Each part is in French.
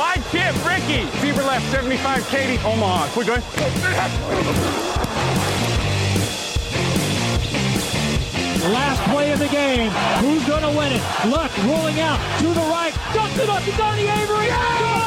wide chip, Ricky. Fever left, 75, Katie, Omaha. Quick going. Last play of the game. Who's going to win it? Luck rolling out to the right. Dumps it up to Donnie Avery. Go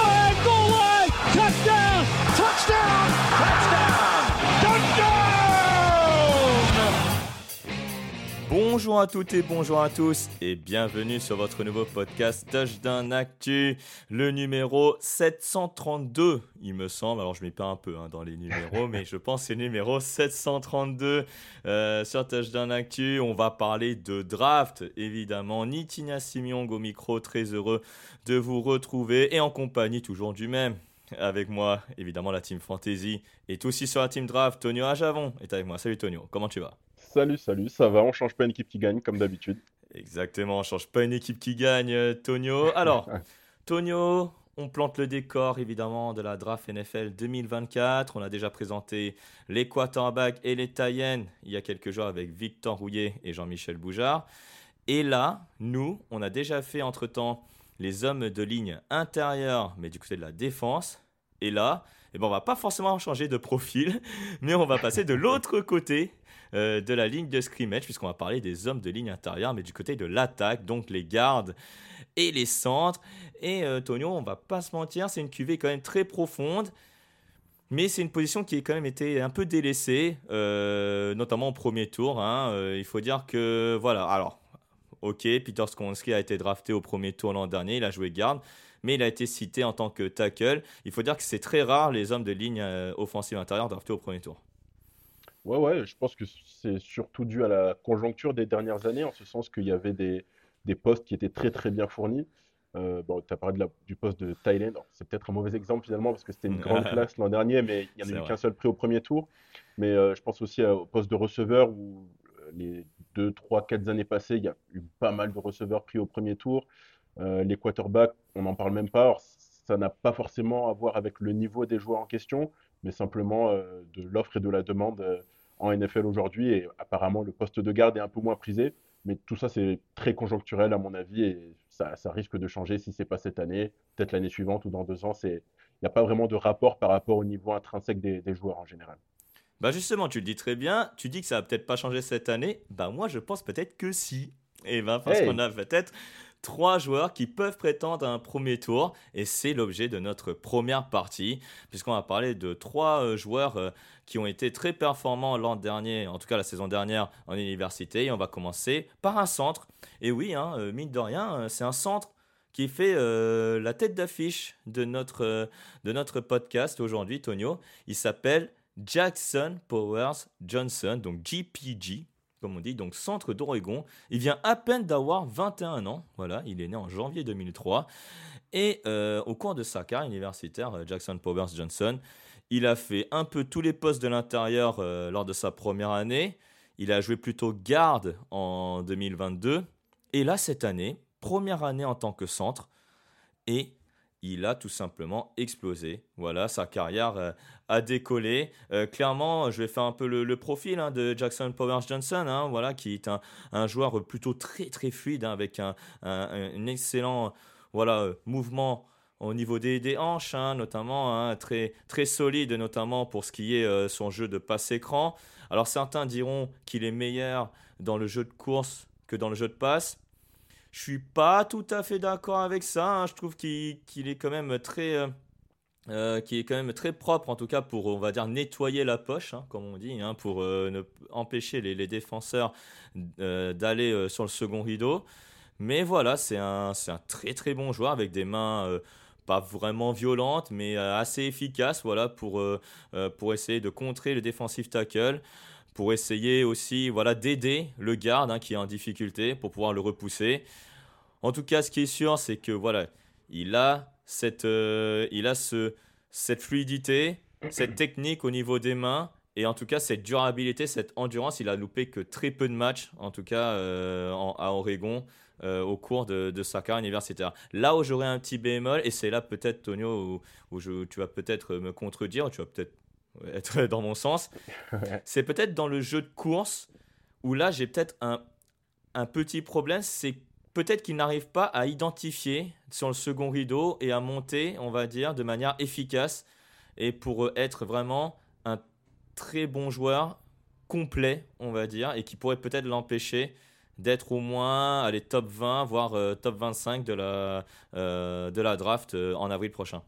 Bonjour à toutes et bonjour à tous. Et bienvenue sur votre nouveau podcast Touchdown Actu, le numéro 732 il me semble, alors je m'y perds un peu hein, dans les numéros mais je pense que c'est numéro 732 euh, sur Touchdown Actu, on va parler de draft évidemment, Nitinia Simiong au micro, très heureux de vous retrouver. Et en compagnie toujours du même avec moi, évidemment la team Fantasy et aussi sur la team Draft, Tonio Ajavon est avec moi. Salut Tonio, comment tu vas? Salut, salut, ça va, on change pas une équipe qui gagne comme d'habitude. Exactement, on change pas une équipe qui gagne, euh, Tonio. Alors, Tonio, on plante le décor évidemment de la draft NFL 2024. On a déjà présenté les quarterbacks et les Tayennes il y a quelques jours avec Victor Rouillet et Jean-Michel Boujard. Et là, nous, on a déjà fait entre-temps les hommes de ligne intérieure, mais du côté de la défense. Et là, eh ben, on va pas forcément changer de profil, mais on va passer de l'autre côté euh, de la ligne de scrimmage, puisqu'on va parler des hommes de ligne intérieure, mais du côté de l'attaque, donc les gardes et les centres. Et euh, Tonio, on va pas se mentir, c'est une cuvée quand même très profonde. Mais c'est une position qui a quand même été un peu délaissée, euh, notamment au premier tour. hein. Il faut dire que, voilà, alors, ok, Peter Skonski a été drafté au premier tour l'an dernier, il a joué garde, mais il a été cité en tant que tackle. Il faut dire que c'est très rare les hommes de ligne offensive intérieure draftés au premier tour. Ouais, ouais, je pense que c'est surtout dû à la conjoncture des dernières années, en ce sens qu'il y avait des, des postes qui étaient très très bien fournis. Euh, bon, tu as parlé de la- du poste de Thailand, Alors, c'est peut-être un mauvais exemple finalement parce que c'était une grande classe l'an dernier, mais il n'y en a eu qu'un seul prix au premier tour. Mais euh, je pense aussi au poste de receveur où euh, les deux, trois, quatre années passées, il y a eu pas mal de receveurs pris au premier tour. Euh, les quarterbacks, on n'en parle même pas. Alors, ça n'a pas forcément à voir avec le niveau des joueurs en question, mais simplement euh, de l'offre et de la demande euh, en NFL aujourd'hui. Et apparemment, le poste de garde est un peu moins prisé. Mais tout ça, c'est très conjoncturel à mon avis et ça, ça risque de changer si c'est pas cette année, peut-être l'année suivante ou dans deux ans. Il n'y a pas vraiment de rapport par rapport au niveau intrinsèque des, des joueurs en général. Bah justement, tu le dis très bien, tu dis que ça va peut-être pas changer cette année. Bah moi je pense peut-être que si. Et ben parce Hey. qu'on a peut-être trois joueurs qui peuvent prétendre à un premier tour et c'est l'objet de notre première partie puisqu'on va parler de trois euh, joueurs euh, qui ont été très performants l'an dernier, en tout cas la saison dernière en université et on va commencer par un centre. Et oui, hein, euh, mine de rien, c'est un centre qui fait la tête d'affiche de notre, de notre podcast aujourd'hui, Tonio. Il s'appelle Jackson Powers Johnson, donc GPG, comme on dit, donc centre d'Oregon. Il vient à peine d'avoir 21 ans. Voilà, il est né en janvier 2003. Et euh, au cours de sa carrière universitaire, euh, Jackson Powers Johnson, il a fait un peu tous les postes de l'intérieur euh, lors de sa première année. Il a joué plutôt garde en 2022. Et là, cette année, première année en tant que centre. Et il a tout simplement explosé. Voilà, sa carrière euh, décollé. Euh, clairement, je vais faire un peu le, profil hein, de Jackson Powers Johnson, hein, voilà, qui est un, joueur plutôt très très fluide, hein, avec un, excellent voilà, euh, mouvement au niveau des, hanches, notamment, très, très solide, notamment pour ce qui est son jeu de passe-écran. Alors certains diront qu'il est meilleur dans le jeu de course que dans le jeu de passe. Je suis pas tout à fait d'accord avec ça. Je trouve qu'il est quand même très, euh, euh, qui est quand même très propre, en tout cas pour, on va dire, nettoyer la poche, hein, comme on dit, hein, pour euh, empêcher les, défenseurs d'aller sur le second rideau. Mais voilà, c'est un, un très très bon joueur avec des mains pas vraiment violentes, mais assez efficaces, voilà, pour, pour essayer de contrer le defensive tackle pour essayer aussi voilà, d'aider le garde hein, qui est en difficulté pour pouvoir le repousser. En tout cas, ce qui est sûr, c'est que voilà, il a cette, euh, il a ce, cette fluidité, cette technique au niveau des mains et en tout cas cette durabilité, cette endurance. Il a loupé que très peu de matchs, en tout cas euh, à Oregon. Euh, au cours de, de, sa carrière universitaire. Là où j'aurais un petit bémol, et c'est là peut-être, Tonio, où, où tu vas peut-être me contredire, tu vas peut-être être dans mon sens. C'est peut-être dans le jeu de course où là j'ai peut-être un, un petit problème, c'est peut-être qu'il n'arrive pas à identifier sur le second rideau et à monter, on va dire, de manière efficace et pour être vraiment un très bon joueur complet, on va dire, et qui pourrait peut-être l'empêcher d'être au moins les top 20, voire euh, top 25 de la, euh, de la draft euh, en avril prochain.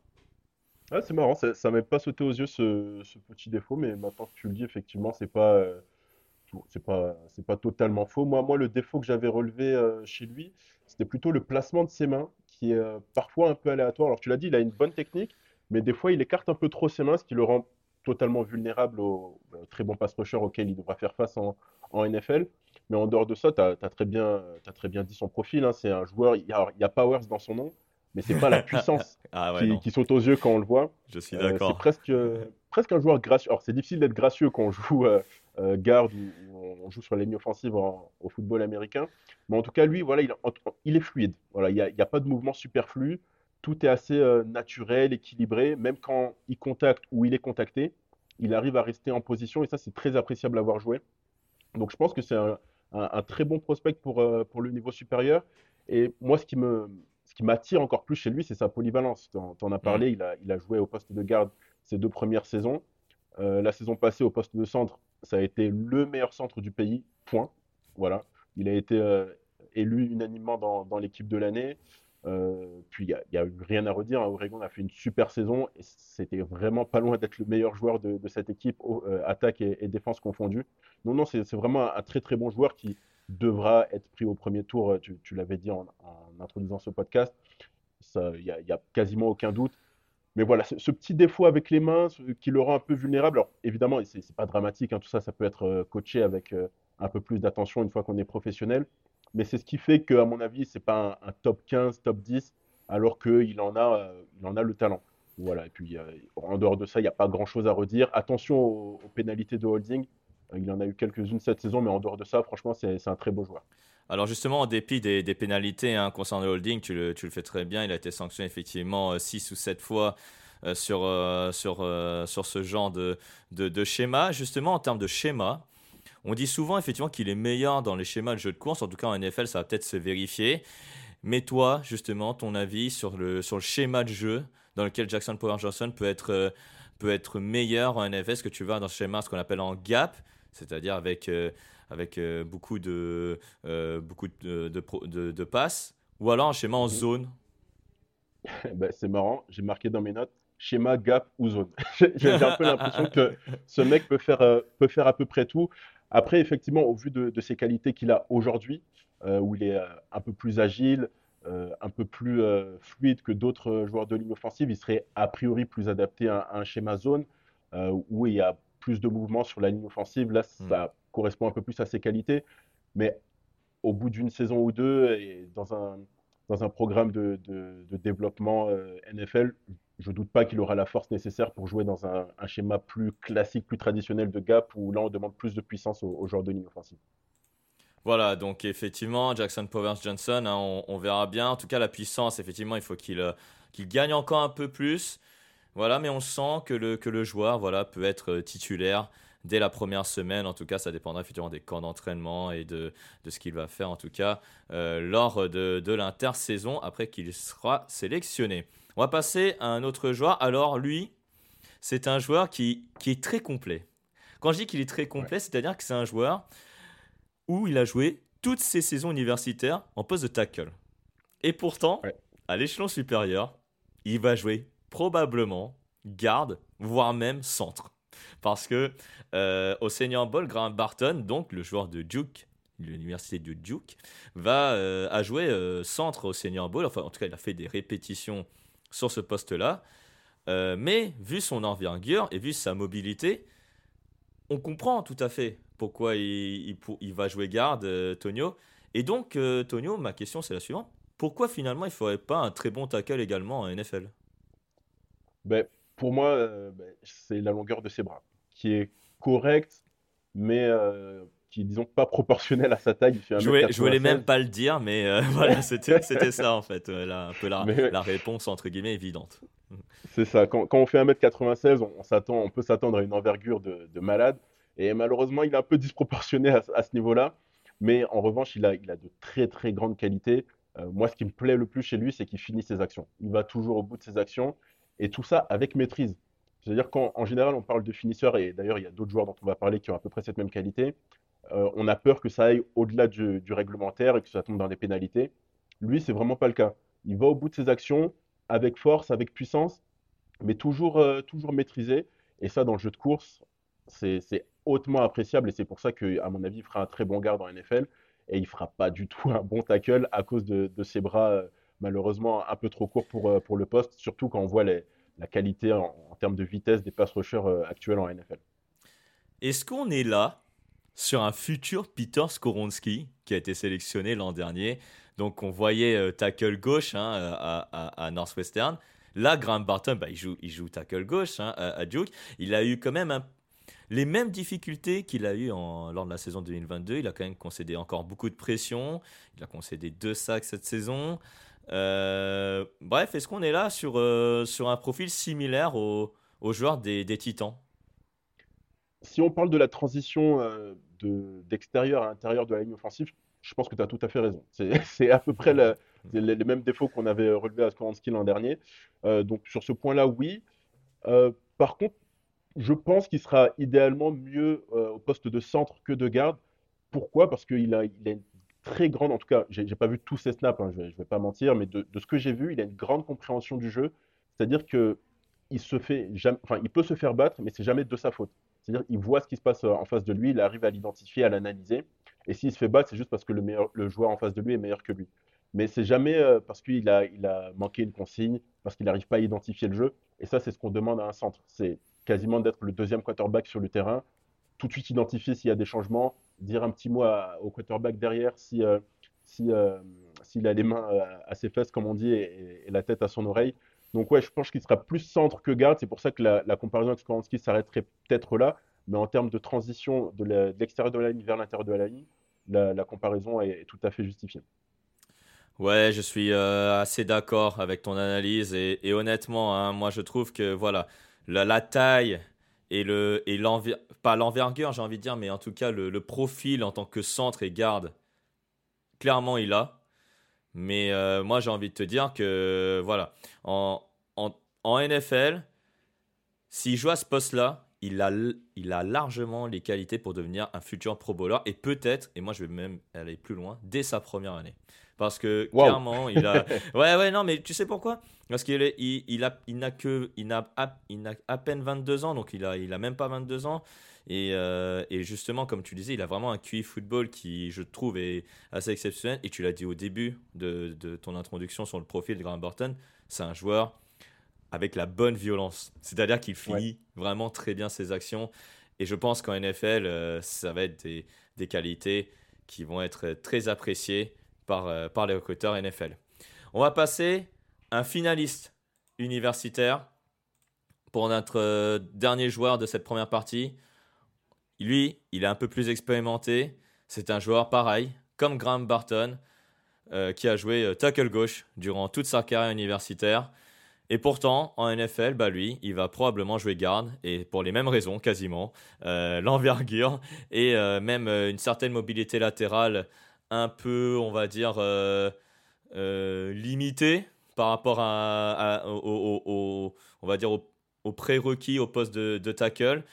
Ah, c'est marrant, ça, ça m'est pas sauté aux yeux ce, petit défaut, mais maintenant que tu le dis, effectivement, c'est pas, euh, c'est pas, c'est pas totalement faux. Moi, moi, le défaut que j'avais relevé euh, chez lui, c'était plutôt le placement de ses mains, qui est euh, parfois un peu aléatoire. Alors, tu l'as dit, il a une bonne technique, mais des fois, il écarte un peu trop ses mains, ce qui le rend totalement vulnérable au, très bon pass rusher auquel il devra faire face en, en NFL. Mais en dehors de ça, tu as, très bien, as très bien dit son profil. Hein. C'est un joueur, il y, a, il y a Powers dans son nom, mais c'est pas la puissance ah qui, saute aux yeux quand on le voit. Je suis euh, d'accord. c'est presque, presque un joueur gracieux. Alors, c'est difficile d'être gracieux quand on joue euh, euh, garde ou on joue sur la ligne offensive au football américain. Mais en tout cas, lui, voilà, il, il est fluide. Voilà, il n'y a, a, pas de mouvement superflu. Tout est assez naturel, équilibré. Même quand il contacte ou il est contacté, il arrive à rester en position. Et ça, c'est très appréciable à voir jouer. Donc, je pense que c'est un, un, très bon prospect pour, pour le niveau supérieur. Et moi, ce qui me, ce qui m'attire encore plus chez lui, c'est sa polyvalence. Tu en, as parlé, il, a, il, a, joué au poste de garde ses deux premières saisons. Euh, la saison passée, au poste de centre, ça a été le meilleur centre du pays, point. Voilà. Il a été euh, élu unanimement dans, l'équipe de l'année. Euh, puis il n'y a, eu rien à redire. Hein. Oregon a fait une super saison et c'était vraiment pas loin d'être le meilleur joueur de, cette équipe, attaque et, défense confondues. Non, non, c'est vraiment un, très très bon joueur qui, devra être pris au premier tour, euh, tu, l'avais dit en, introduisant ce podcast, il n'y a, quasiment aucun doute. Mais voilà, ce, petit défaut avec les mains qui le rend un peu vulnérable, alors évidemment, ce n'est pas dramatique, hein, tout ça, ça peut être euh, coaché avec euh, un peu plus d'attention une fois qu'on est professionnel. Mais c'est ce qui fait qu'à mon avis, ce n'est pas un, top 15, top 10, alors qu'il en, a, il en a le talent. Voilà, et puis en dehors de ça, il n'y a pas grand-chose à redire. Attention aux pénalités de holding. Il en a eu quelques-unes cette saison, mais en dehors de ça, franchement, c'est un très beau joueur. Alors justement, en dépit des, pénalités hein, concernant le holding, tu le, fais très bien. Il a été sanctionné effectivement 6 euh, ou 7 fois euh, sur, euh, sur, sur ce genre de, de, schéma. Justement, en termes de schéma, on dit souvent effectivement qu'il est meilleur dans les schémas de jeu de course. En tout cas, en NFL, ça va peut-être se vérifier. Mais toi, justement, ton avis sur le, sur le schéma de jeu dans lequel Jackson Power Johnson peut être, peut être meilleur en NFL Est-ce que tu vas dans ce schéma, ce qu'on appelle en gap c'est-à-dire avec, avec euh, beaucoup, de, euh, beaucoup de, de, de, passes, ou alors un schéma en mhm. zone ben, C'est marrant, j'ai marqué dans mes notes schéma, gap ou zone. j'ai un peu l'impression que ce mec peut faire, peut faire à peu près tout. Après, effectivement, au vu de, ses qualités qu'il a aujourd'hui, où il est un peu plus agile, un peu plus fluide que d'autres joueurs de ligne offensive, il serait a priori plus adapté à, à un schéma zone, où il y a plus de mouvement sur la ligne offensive. Là, hmm. ça correspond un peu plus à ses qualités. Mais au bout d'une saison ou deux, et dans un, dans un programme de, de, développement euh, NFL, je ne doute pas qu'il aura la force nécessaire pour jouer dans un, schéma plus classique, plus traditionnel de gap, où là, on demande plus de puissance aux, joueurs de ligne offensive. Voilà, donc effectivement, Jackson Powers Johnson, hein, on, verra bien. En tout cas, la puissance, effectivement, il faut qu'il euh, qu'il gagne encore un peu plus. Voilà, mais on sent que le, que le joueur voilà, peut être titulaire dès la première semaine. En tout cas, ça dépendra effectivement des camps d'entraînement et de, de ce qu'il va faire, en tout cas, euh, lors de, de l'intersaison après qu'il sera sélectionné. On va passer à un autre joueur. Alors, lui, c'est un joueur qui, qui est très complet. Quand je dis qu'il est très complet, c'est-à-dire que c'est un joueur où il a joué toutes ses saisons universitaires en poste de tackle. Et pourtant, à l'échelon supérieur, il va jouer probablement garde, voire même centre. Parce que euh, au Senior Bowl, Graham Barton, donc le joueur de Duke, l'université de Duke, va euh, joué euh, centre au Senior Bowl. Enfin, en tout cas, il a fait des répétitions sur ce poste-là. mais vu son envergure et vu sa mobilité, on comprend tout à fait pourquoi il, va jouer garde, Tonio. Et donc, Tonio, ma question c'est la suivante. Pourquoi finalement il ne faudrait pas un très bon tackle également en NFL ben, Pour moi, ben, c'est la longueur de ses bras qui est correct, mais euh, qui est, disons, pas proportionnel à sa taille. je, voulais, voulais même pas le dire, mais euh, voilà, c'était ça en fait, là, un peu la, la, réponse entre guillemets évidente. C'est ça, quand, quand, on fait 1m96, on, s'attend, on peut s'attendre à une envergure de, de, malade, et malheureusement, il est un peu disproportionné à, ce niveau-là, mais en revanche, il a, il a de très très grandes qualités. Euh, moi, ce qui me plaît le plus chez lui, c'est qu'il finit ses actions. Il va toujours au bout de ses actions, et tout ça avec maîtrise. C'est-à-dire qu'en général, on parle de finisseurs, et d'ailleurs, il y a d'autres joueurs dont on va parler qui ont à peu près cette même qualité. Euh, on a peur que ça aille au-delà du, réglementaire et que ça tombe dans des pénalités. Lui, c'est vraiment pas le cas. Il va au bout de ses actions avec force, avec puissance, mais toujours, euh, toujours maîtrisé. Et ça, dans le jeu de course, c'est hautement appréciable et c'est pour ça qu'à mon avis, il fera un très bon garde en NFL et il fera pas du tout un bon tackle à cause de, ses bras euh, malheureusement un peu trop courts pour, pour le poste, surtout quand on voit la qualité en, termes de vitesse des pass rushers euh, actuels en NFL. Est-ce qu'on est là sur un futur Peter Skoronski qui a été sélectionné l'an dernier? Donc on voyait euh, tackle gauche hein, euh, à, Northwestern. Là, Graham Barton, bah, il, joue, il joue tackle gauche hein, à, Duke. Il a eu quand même les mêmes difficultés qu'il a eu lors de la saison 2022. Il a quand même concédé encore beaucoup de pression. Il a concédé deux sacs cette saison. Euh, bref, est-ce qu'on est là sur, euh, sur un profil similaire aux, joueurs des, Titans? Si on parle de la transition euh, d'extérieur à intérieur de la ligne offensive, je pense que tu as tout à fait raison. C'est à peu près les, mêmes défauts qu'on avait relevés à Skoransky l'an dernier. donc sur ce point-là, oui. par contre, je pense qu'il sera idéalement mieux au poste de centre que de garde. Pourquoi? Parce qu'il il a une très grande, en tout cas, j'ai pas vu tous ses snaps, hein, je, ne vais, pas mentir, mais de, ce que j'ai vu, il a une grande compréhension du jeu. C'est-à-dire que il enfin, il peut se faire battre, mais c'est jamais de sa faute. C'est-à-dire qu'il voit ce qui se passe euh, en face de lui, il arrive à l'identifier, à l'analyser. Et s'il se fait battre, c'est juste parce que le, meilleur, le joueur en face de lui est meilleur que lui. Mais c'est jamais euh, parce qu'il a, il a manqué une consigne, parce qu'il n'arrive pas à identifier le jeu. Et ça, c'est ce qu'on demande à un centre. C'est quasiment d'être le deuxième quarterback sur le terrain, tout de suite identifier s'il y a des changements, dire un petit mot au quarterback derrière si, euh, si, euh, s'il a les mains euh, à ses fesses, comme on dit, et, la tête à son oreille. Donc ouais, je pense qu'il sera plus centre que garde. C'est pour ça que la, comparaison avec Skoransky s'arrêterait peut-être là. Mais en termes de transition de l'extérieur de, la ligne vers l'intérieur de la ligne, la, comparaison est, tout à fait justifiée. Ouais, je suis assez d'accord avec ton analyse et, honnêtement, hein, moi je trouve que voilà, la taille et le et pas l'envergure j'ai envie de dire mais en tout cas le, profil en tant que centre et garde clairement il a. Mais euh, moi j'ai envie de te dire que voilà. En, en, en NFL s'il joue à ce poste là il a, il a largement les qualités pour devenir un futur pro bowler et peut-être et moi je vais même aller plus loin dès sa première année parce que clairement, il a. Ouais, ouais, non, mais tu sais pourquoi? Parce qu'il il, il, a, il n'a que, il n'a, il n'a à peine 22 ans, donc il a, il a même pas 22 ans. Et, euh, et, justement, comme tu disais, il a vraiment un QI football qui, je trouve, est assez exceptionnel. Et tu l'as dit au début de, de, ton introduction sur le profil de Graham Burton, c'est un joueur avec la bonne violence. C'est-à-dire qu'il finit vraiment très bien ses actions. Et je pense qu'en NFL, euh, ça va être des, des qualités qui vont être très appréciées par, euh, par les recruteurs NFL. On va passer un finaliste universitaire pour notre euh, dernier joueur de cette première partie. Lui, il est un peu plus expérimenté. C'est un joueur pareil, comme Graham Barton, euh, qui a joué tackle gauche durant toute sa carrière universitaire. Et pourtant, en NFL, bah lui, il va probablement jouer garde, et pour les mêmes raisons quasiment, l'envergure et même une certaine mobilité latérale un peu, on va dire, limitée par rapport à, au, on va dire au, prérequis au poste de, tackle.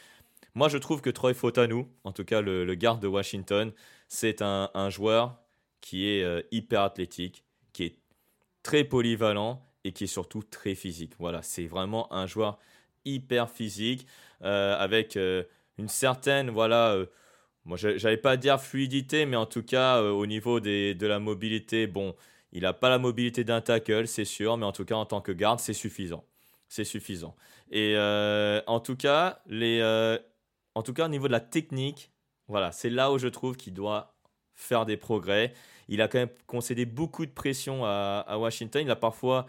Moi, je trouve que Troy Fotanou, en tout cas le, garde de Washington, c'est un, joueur qui est hyper athlétique, qui est très polyvalent et qui est surtout très physique. Voilà, c'est vraiment un joueur hyper physique euh, avec euh, une certaine, voilà, euh, moi j'allais pas dire fluidité, mais en tout cas au niveau des, de la mobilité, bon, il n'a pas la mobilité d'un tackle, c'est sûr, mais en tout cas en tant que garde, c'est suffisant. C'est suffisant. Et en tout cas, les, en tout cas au niveau de la technique, voilà, c'est là où je trouve qu'il doit faire des progrès. Il a quand même concédé beaucoup de pression à, à Washington. Il a parfois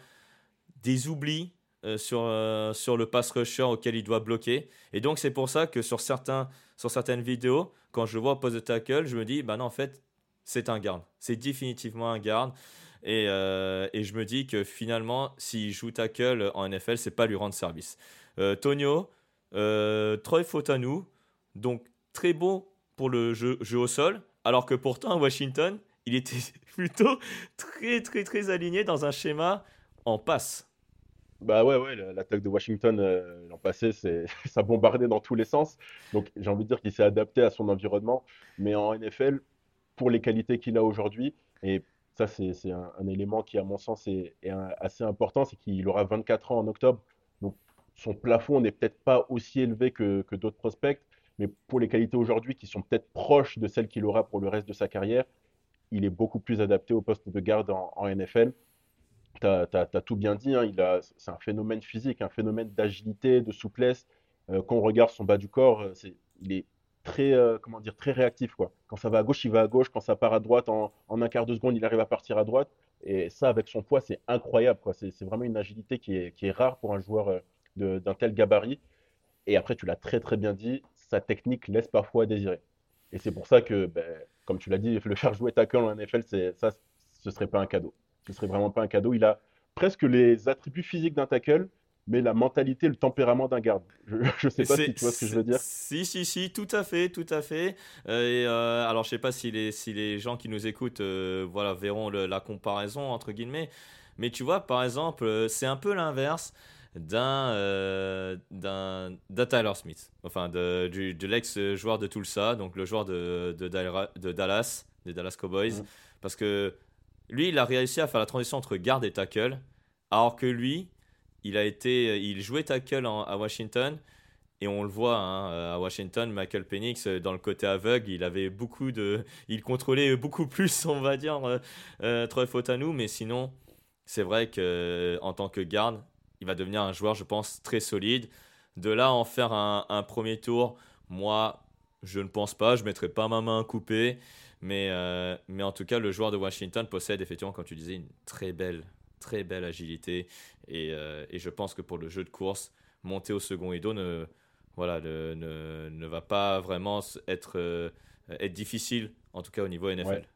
des oublis euh, sur, euh, sur le pass rusher auquel il doit bloquer. Et donc, c'est pour ça que sur, certains, sur certaines vidéos, quand je vois post de tackle, je me dis, bah non, en fait, c'est un garde. C'est définitivement un garde. Et, euh, et, je me dis que finalement, s'il joue tackle en NFL, c'est pas lui rendre service. Tonio, Troy Fotanou, donc très bon pour le jeu, jeu au sol, alors que pourtant, Washington, il était plutôt très, très, très aligné dans un schéma en passe. Bah ouais, ouais, l'attaque de Washington euh, l'an passé, c'est, ça bombardait dans tous les sens. Donc j'ai envie de dire qu'il s'est adapté à son environnement. Mais en NFL, pour les qualités qu'il a aujourd'hui, et ça c'est, un, élément qui à mon sens est, assez important, c'est qu'il aura 24 ans en octobre. Donc son plafond n'est peut-être pas aussi élevé que, d'autres prospects, mais pour les qualités aujourd'hui qui sont peut-être proches de celles qu'il aura pour le reste de sa carrière, il est beaucoup plus adapté au poste de garde en NFL tu as, tout bien dit, hein, c'est un phénomène physique, un phénomène d'agilité, de souplesse. Euh, quand on regarde son bas du corps, euh, il est très, euh, comment dire, très réactif. Quand ça va à gauche, il va à gauche. Quand ça part à droite, en, un quart de seconde, il arrive à partir à droite. Et ça, avec son poids, c'est incroyable. C'est, vraiment une agilité qui est, rare pour un joueur d'un tel gabarit. Et après, tu l'as très très bien dit, sa technique laisse parfois à désirer. Et c'est pour ça que, ben, comme tu l'as dit, le faire jouer tackle en NFL, ça, ce serait pas un cadeau. Ce serait vraiment pas un cadeau. Il a presque les attributs physiques d'un tackle, mais la mentalité, le tempérament d'un garde. Je ne sais pas si tu vois ce que je veux dire. Si, si, si, tout à fait, tout à fait. Euh, et, euh, alors, je sais pas si les, si les gens qui nous écoutent euh, voilà, verront la comparaison, entre guillemets. Mais tu vois, par exemple, c'est un peu l'inverse d'un d'un Tyler Smith, enfin de, du, de l'ex-joueur de Tulsa, donc le joueur de, de, Dallas, des Dallas Cowboys. Mm. Parce que lui, il a réussi à faire la transition entre garde et tackle, alors que lui, il a été, il jouait tackle à Washington. Et on le voit hein, à Washington, Michael Penix, euh, dans le côté aveugle, il avait beaucoup de, il contrôlait beaucoup plus, on va dire, euh, euh Troy Fotanou. Mais sinon, c'est vrai que euh, en tant que garde, il va devenir un joueur, je pense, très solide. De là en faire un, un premier tour, moi, je ne pense pas. Je mettrai pas ma main coupée. Mais, euh, mais en tout cas, le joueur de Washington possède effectivement, comme tu disais, une très belle, très belle agilité. Et, euh, et je pense que pour le jeu de course, monter au second ido ne, voilà, ne, ne, va pas vraiment être, euh, être difficile, en tout cas au niveau NFL.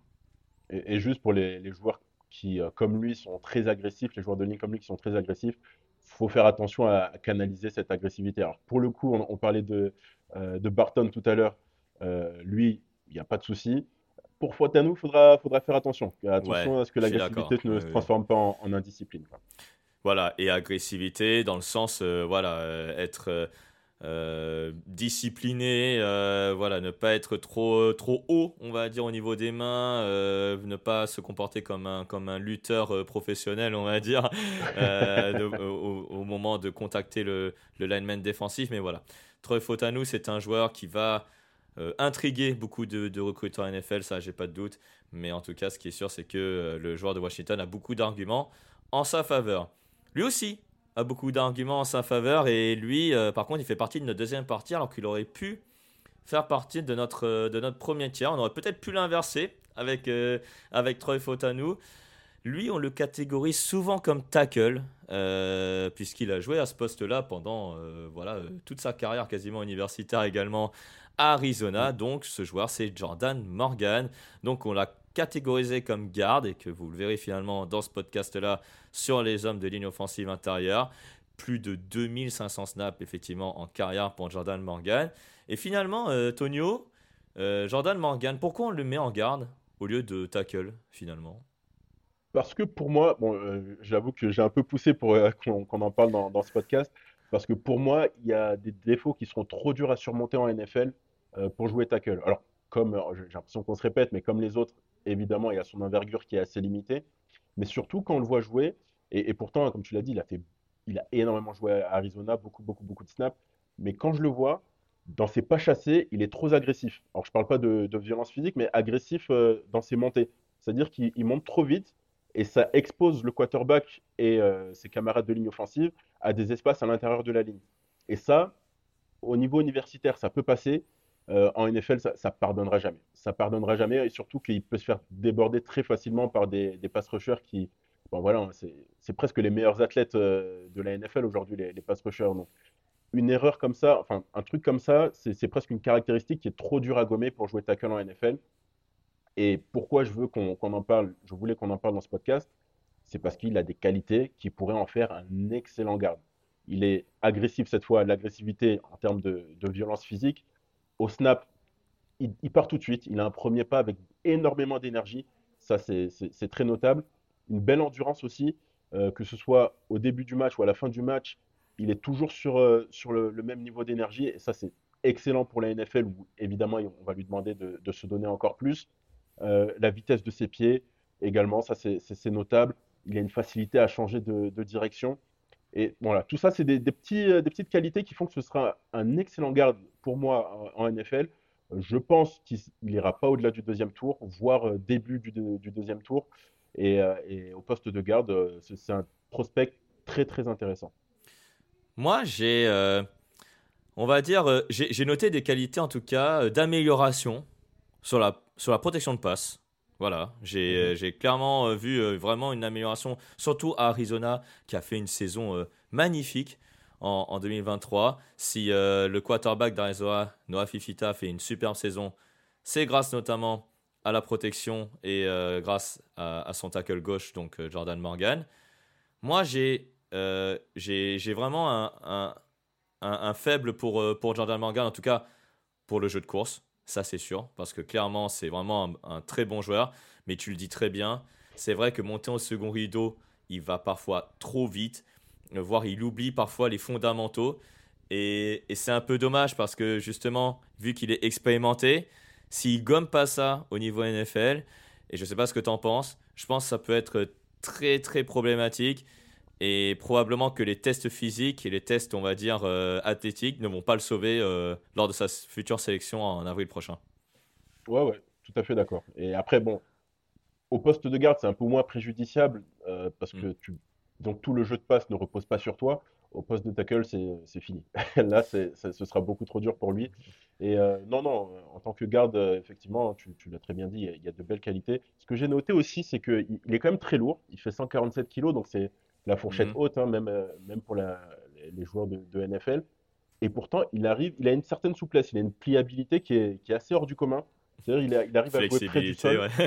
Et, juste pour les, les, joueurs qui, comme lui, sont très agressifs, les joueurs de ligne comme lui qui sont très agressifs, faut faire attention à, canaliser cette agressivité. Alors pour le coup, on, parlait de, de Barton tout à l'heure. lui, il n'y a pas de souci pour Fotanou, il faudra, faudra faire attention. Attention à ce que l'agressivité ne se transforme pas en, indiscipline. Voilà, et agressivité dans le sens, euh, voilà, euh, être euh, discipliné, voilà, ne pas être trop, trop haut, on va dire, au niveau des mains, ne pas se comporter comme un, comme un lutteur professionnel, on va dire, au, moment de contacter le, le lineman défensif. Mais voilà, Troy Fotanou, c'est un joueur qui va euh, intriguer beaucoup de, recruteurs NFL, ça j'ai pas de doute. Mais en tout cas, ce qui est sûr, c'est que euh, le joueur de Washington a beaucoup d'arguments en sa faveur. Lui aussi a beaucoup d'arguments en sa faveur et lui, euh, par contre, il fait partie de notre deuxième partie alors qu'il aurait pu faire partie de notre, de notre premier tiers. On aurait peut-être pu l'inverser avec, avec Troy Fotanou. Lui, on le catégorise souvent comme tackle, puisqu'il a joué à ce poste-là pendant voilà, toute sa carrière quasiment universitaire également Arizona. Donc ce joueur, c'est Jordan Morgan. Donc on l'a catégorisé comme garde et que vous le verrez finalement dans ce podcast-là sur les hommes de ligne offensive intérieure. Plus de 2500 snaps effectivement en carrière pour Jordan Morgan. Et finalement, euh, Tonio, euh, Jordan Morgan, pourquoi on le met en garde au lieu de tackle finalement? Parce que pour moi, bon, euh, j'avoue que j'ai un peu poussé pour qu'on en parle dans, dans, ce podcast, parce que pour moi, il y a des défauts qui seront trop durs à surmonter en NFL pour jouer tackle. Alors, comme j'ai l'impression qu'on se répète, mais comme les autres, évidemment, il a son envergure qui est assez limitée. Mais surtout, quand on le voit jouer, et, pourtant, comme tu l'as dit, il a, énormément joué à Arizona, beaucoup, beaucoup, beaucoup de snaps. Mais quand je le vois, dans ses pas chassés, il est trop agressif. Alors, je ne parle pas de, violence physique, mais agressif euh, dans ses montées. C'est-à-dire qu'il monte trop vite et ça expose le quarterback et euh, ses camarades de ligne offensive à des espaces à l'intérieur de la ligne. Et ça, au niveau universitaire, ça peut passer. Euh, en NFL, ça, ne pardonnera jamais. Ça pardonnera jamais et surtout qu'il peut se faire déborder très facilement par des, pass rushers qui, bon voilà, c'est presque les meilleurs athlètes de la NFL aujourd'hui, les, les, pass rushers. Donc, une erreur comme ça, enfin un truc comme ça, c'est presque une caractéristique qui est trop dure à gommer pour jouer tackle en NFL. Et pourquoi je veux qu'on en parle, je voulais qu'on en parle dans ce podcast, c'est parce qu'il a des qualités qui pourraient en faire un excellent garde. Il est agressif cette fois, l'agressivité en termes de, violence physique. Au snap, il, part tout de suite. Il a un premier pas avec énormément d'énergie. Ça, c'est très notable. Une belle endurance aussi, euh, que ce soit au début du match ou à la fin du match il est toujours sur, euh, le, même niveau d'énergie. Et ça, c'est excellent pour la NFL où, évidemment, on va lui demander de, se donner encore plus. Euh, la vitesse de ses pieds, également, ça, c'est notable. Il a une facilité à changer de, direction. Et voilà, tout ça, c'est des, petits, euh, des petites qualités qui font que ce sera un excellent garde pour moi en, NFL. Je pense qu'il n'ira pas au-delà du deuxième tour, voire début du, deuxième tour. et, au poste de garde, c'est un prospect très très intéressant. Moi, j'ai, euh, on va dire, euh, j'ai noté des qualités en tout cas euh, d'amélioration sur la, sur la protection de passe. Voilà, j'ai mhm. clairement vu vraiment une amélioration, surtout à Arizona, qui a fait une saison magnifique en, en, 2023. Si le quarterback d'Arizona, Noah Fifita, fait une superbe saison, c'est grâce notamment à la protection et grâce à, à, son tackle gauche, donc Jordan Morgan. Moi, j'ai euh, vraiment un, un, faible pour, euh, pour Jordan Morgan, en tout cas pour le jeu de course, ça c'est sûr, parce que clairement c'est vraiment un, très bon joueur, mais tu le dis très bien, c'est vrai que monter au second rideau, il va parfois trop vite, euh, voire il oublie parfois les fondamentaux, et, c'est un peu dommage parce que justement, vu qu'il est expérimenté, s'il gomme pas ça au niveau NFL, et je sais pas ce que tu en penses, je pense que ça peut être très très problématique et probablement que les tests physiques et les tests, on va dire, euh, athlétiques ne vont pas le sauver euh, lors de sa future sélection en avril prochain. Ouais, ouais, tout à fait d'accord. Et après, bon, au poste de garde, c'est un peu moins préjudiciable euh, parce que mm. tu... donc tout le jeu de passe ne repose pas sur toi. Au poste de tackle, c'est fini. Là, ce sera beaucoup trop dur pour lui. Et non, non, en tant que garde, effectivement, tu, tu l'as très bien dit, il y a de belles qualités. Ce que j'ai noté aussi, c'est qu'il est quand même très lourd. Il fait 147 kg, donc c'est la fourchette mhm. haute, hein, même, euh, même pour les joueurs de, NFL. Et pourtant, il arrive, il a une certaine souplesse, il a une pliabilité qui est, qui est assez hors du commun. C'est-à-dire, il, arrive à jouer près du sol.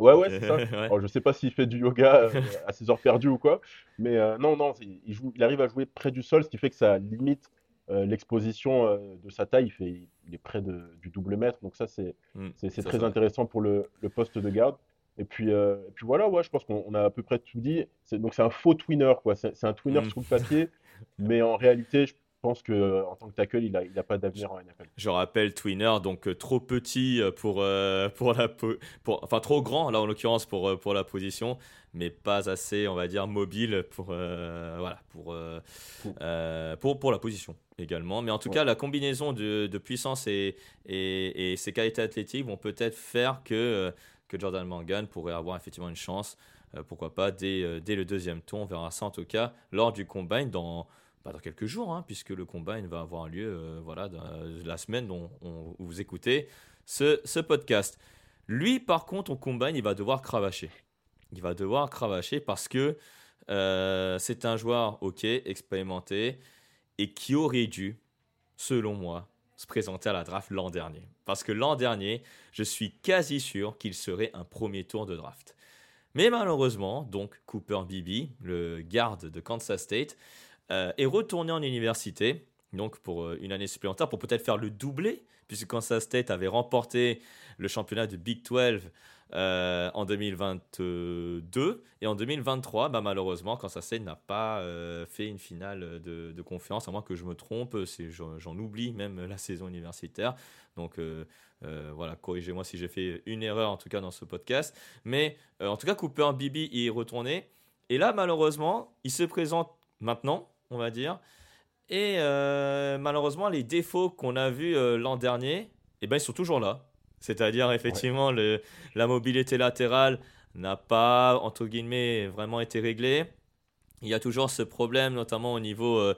Ouais, ouais, ouais, c'est ça. je ne sais pas s'il fait du yoga euh, à ses heures perdues ou quoi, mais euh, non, non, il, joue, il arrive à jouer près du sol, ce qui fait que ça limite l'exposition de sa taille. Il, fait, il est près de, du double mètre, donc ça, c'est mm, très intéressant pour le, le, poste de garde. Et puis, euh, puis voilà, ouais, je pense qu'on a à peu près tout dit. Donc c'est un faux twinner, quoi. C'est un twinner mm. sur le papier, mais en réalité, je pense que en tant que tackle, il n'a il a pas d'avenir en NFL. Je rappelle twinner, donc euh, trop petit euh, pour, pour la pour, enfin trop grand là en l'occurrence pour, pour la position, mais pas assez, on va dire, mobile pour voilà pour, pour, pour la position également. Mais en tout cas, la combinaison de, de puissance et, et, et, ses qualités athlétiques vont peut-être faire que que Jordan Morgan pourrait avoir effectivement une chance, euh, pourquoi pas, dès, euh, dès, le deuxième tour. On verra ça en tout cas lors du combine dans, bah, dans quelques jours, hein, puisque le combine va avoir lieu euh, voilà, la semaine dont on, vous écoutez ce, ce, podcast. Lui, par contre, au combine, il va devoir cravacher. Il va devoir cravacher parce que c'est un joueur, ok, expérimenté, et qui aurait dû, selon moi, se présenter à la draft l'an dernier. Parce que l'an dernier, je suis quasi sûr qu'il serait un premier tour de draft. Mais malheureusement, donc Cooper Bibi, le garde de Kansas State, euh, est retourné en université, donc pour euh, une année supplémentaire, pour peut-être faire le doublé, puisque Kansas State avait remporté le championnat de Big 12 euh, en 2022. Et en 2023, bah, malheureusement, Kansas State n'a pas fait une finale de, de, confiance, à moins que je me trompe, j'en oublie même la saison universitaire. Donc voilà, corrigez-moi si j'ai fait une erreur en tout cas dans ce podcast. Mais en tout cas, Cooper Bibi y est retourné. Et là, malheureusement, il se présente maintenant on va dire. Et euh, malheureusement, les défauts qu'on a vus euh, l'an dernier, eh ben, ils sont toujours là. C'est-à-dire, effectivement, le, la mobilité latérale n'a pas, entre guillemets, vraiment été réglée. Il y a toujours ce problème, notamment au niveau euh,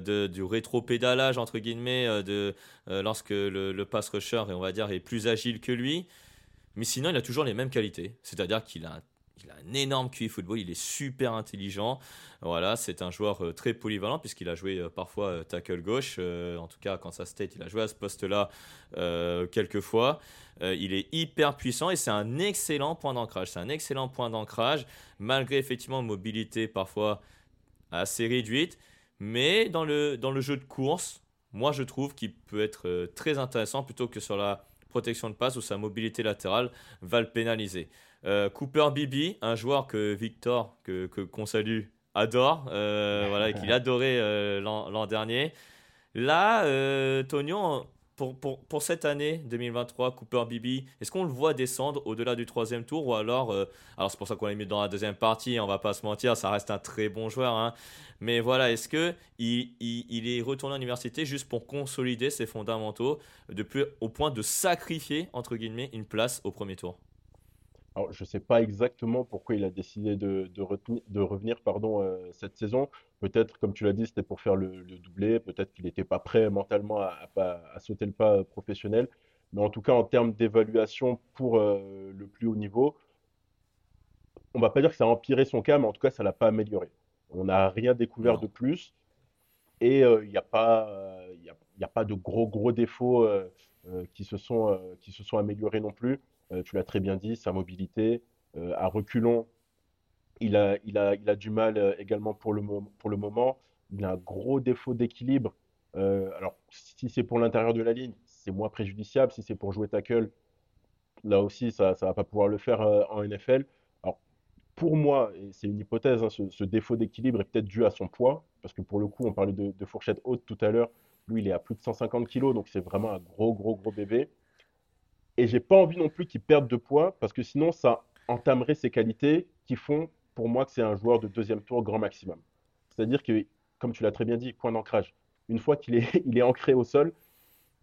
de, du rétro-pédalage, entre guillemets, de, lorsque le, le pass rusher, on va dire, est plus agile que lui. Mais sinon, il a toujours les mêmes qualités. C'est-à-dire qu'il a un il a un énorme QI football, il est super intelligent. Voilà, c'est un joueur euh, très polyvalent puisqu'il a joué euh, parfois euh, tackle gauche. en tout cas, quand ça State, il a joué à ce poste-là quelques fois. il est hyper puissant et c'est un excellent point d'ancrage. C'est un excellent point d'ancrage malgré effectivement une mobilité parfois assez réduite. Mais dans le, dans le jeu de course, moi je trouve qu'il peut être très intéressant plutôt que sur la protection de passe où sa mobilité latérale va le pénaliser. Euh, Cooper Bibi, un joueur que Victor, que qu'on salue, adore, euh, voilà, qu'il adorait euh, l'an dernier. Là, Tonio, pour, pour, pour, cette année 2023, Cooper Bibi, est-ce qu'on le voit descendre au-delà du troisième tour ou alors, alors c'est pour ça qu'on l'a mis dans la deuxième partie, on va pas se mentir, ça reste un très bon joueur, hein. mais voilà, est-ce que il, il, est retourné à l'université juste pour consolider ses fondamentaux, au point de sacrifier entre guillemets une place au premier tour? Je ne sais pas exactement pourquoi il a décidé de, revenir pardon, euh, cette saison. Peut-être, comme tu l'as dit, c'était pour faire le, doublé. Peut-être qu'il n'était pas prêt mentalement à, sauter le pas professionnel. Mais en tout cas, en termes d'évaluation pour euh, le plus haut niveau, on ne va pas dire que ça a empiré son cas, mais en tout cas, ça ne l'a pas amélioré. On n'a rien découvert de plus. Et euh, il n'y a, pas, a, a pas de gros, gros défauts qui, se sont, qui se sont améliorés non plus. Euh, tu l'as très bien dit, sa mobilité. Euh, à reculons, il a, il, a, il a du mal euh, également pour le, moment. Il a un gros défaut d'équilibre. alors, si c'est pour l'intérieur de la ligne, c'est moins préjudiciable. Si c'est pour jouer tackle, là aussi, ça ne va pas pouvoir le faire en NFL. Alors, pour moi, et c'est une hypothèse, hein, ce, défaut d'équilibre est peut-être dû à son poids, parce que pour le coup, on parlait de, de fourchette haute tout à l'heure. Lui, il est à plus de 150 kg, donc c'est vraiment un gros, gros, gros bébé. Et j'ai pas envie non plus qu'il perde de poids parce que sinon ça entamerait ses qualités qui font pour moi que c'est un joueur de deuxième tour grand maximum. C'est-à-dire que, comme tu l'as très bien dit, point d'ancrage. Une fois qu'il est, il est ancré au sol,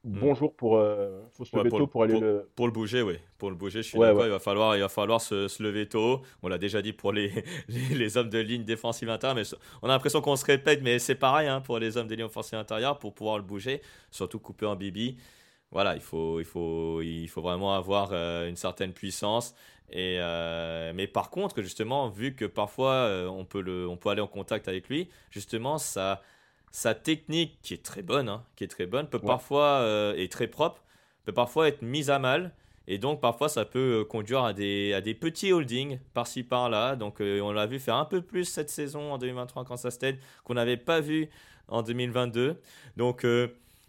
hmm. bonjour pour euh, faut se lever tôt pour aller le pour le bouger oui pour le bouger je suis d'accord il va falloir il va falloir se, lever tôt on l'a déjà dit pour les, les, hommes de ligne défensive intérieure mais on a l'impression qu'on se répète mais c'est pareil hein, pour les hommes de ligne offensive intérieure pour pouvoir le bouger surtout couper en bibi voilà, il faut, il faut, il faut vraiment avoir euh, une certaine puissance. Et, euh, mais par contre, justement, vu que parfois euh, on, peut le, on peut aller en contact avec lui, justement, sa, sa technique, qui est très bonne, hein, qui est très bonne, peut parfois, et très propre, peut parfois être mise à mal. Et donc, parfois, ça peut conduire à des, à des petits holdings par-ci, par-là. Donc, on l'a vu faire un peu plus cette saison en 2023 quand ça State qu'on n'avait pas vu en 2022. Donc,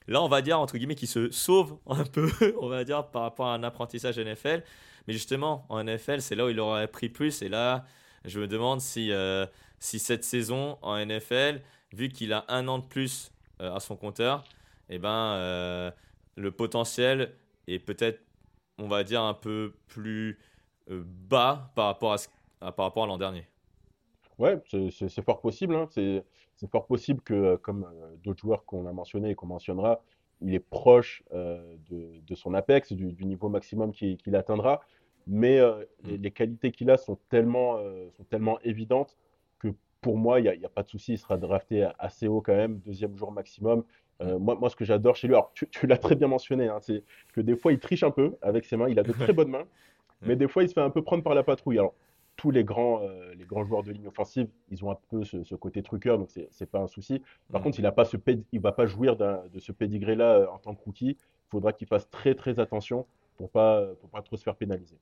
Là, on va dire, entre guillemets, qu'il se sauve un peu, on va dire, par rapport à un apprentissage NFL. Mais justement, en NFL, c'est là où il aurait pris plus. Et là, je me demande si, euh, si cette saison en NFL, vu qu'il a un an de plus euh, à son compteur, eh ben, euh, le potentiel est peut-être, on va dire, un peu plus bas par rapport à, à l'an dernier. Ouais, c'est fort possible. Hein. C'est fort possible que, euh, comme euh, d'autres joueurs qu'on a mentionnés et qu'on mentionnera, il est proche euh, de, son apex, du, niveau maximum qu'il atteindra. Mais mm. les, qualités qu'il a sont tellement, sont tellement évidentes que pour moi, il n'y a, pas de souci. Il sera drafté assez haut quand même, deuxième jour maximum. Mm. moi, moi, ce que j'adore chez lui, alors tu, l'as très bien mentionné, hein, c'est que des fois, il triche un peu avec ses mains. Il a de très bonnes mains, mm. mais des fois, il se fait un peu prendre par la patrouille. Alors, tous les grands, les grands joueurs de ligne offensive, ils ont un peu ce, côté truqueur, donc c'est pas un souci. Par mm. contre, il ne va pas jouir de ce pédigré-là en tant que rookie. Il faudra qu'il fasse très très attention pour pas, pour pas trop se faire pénaliser.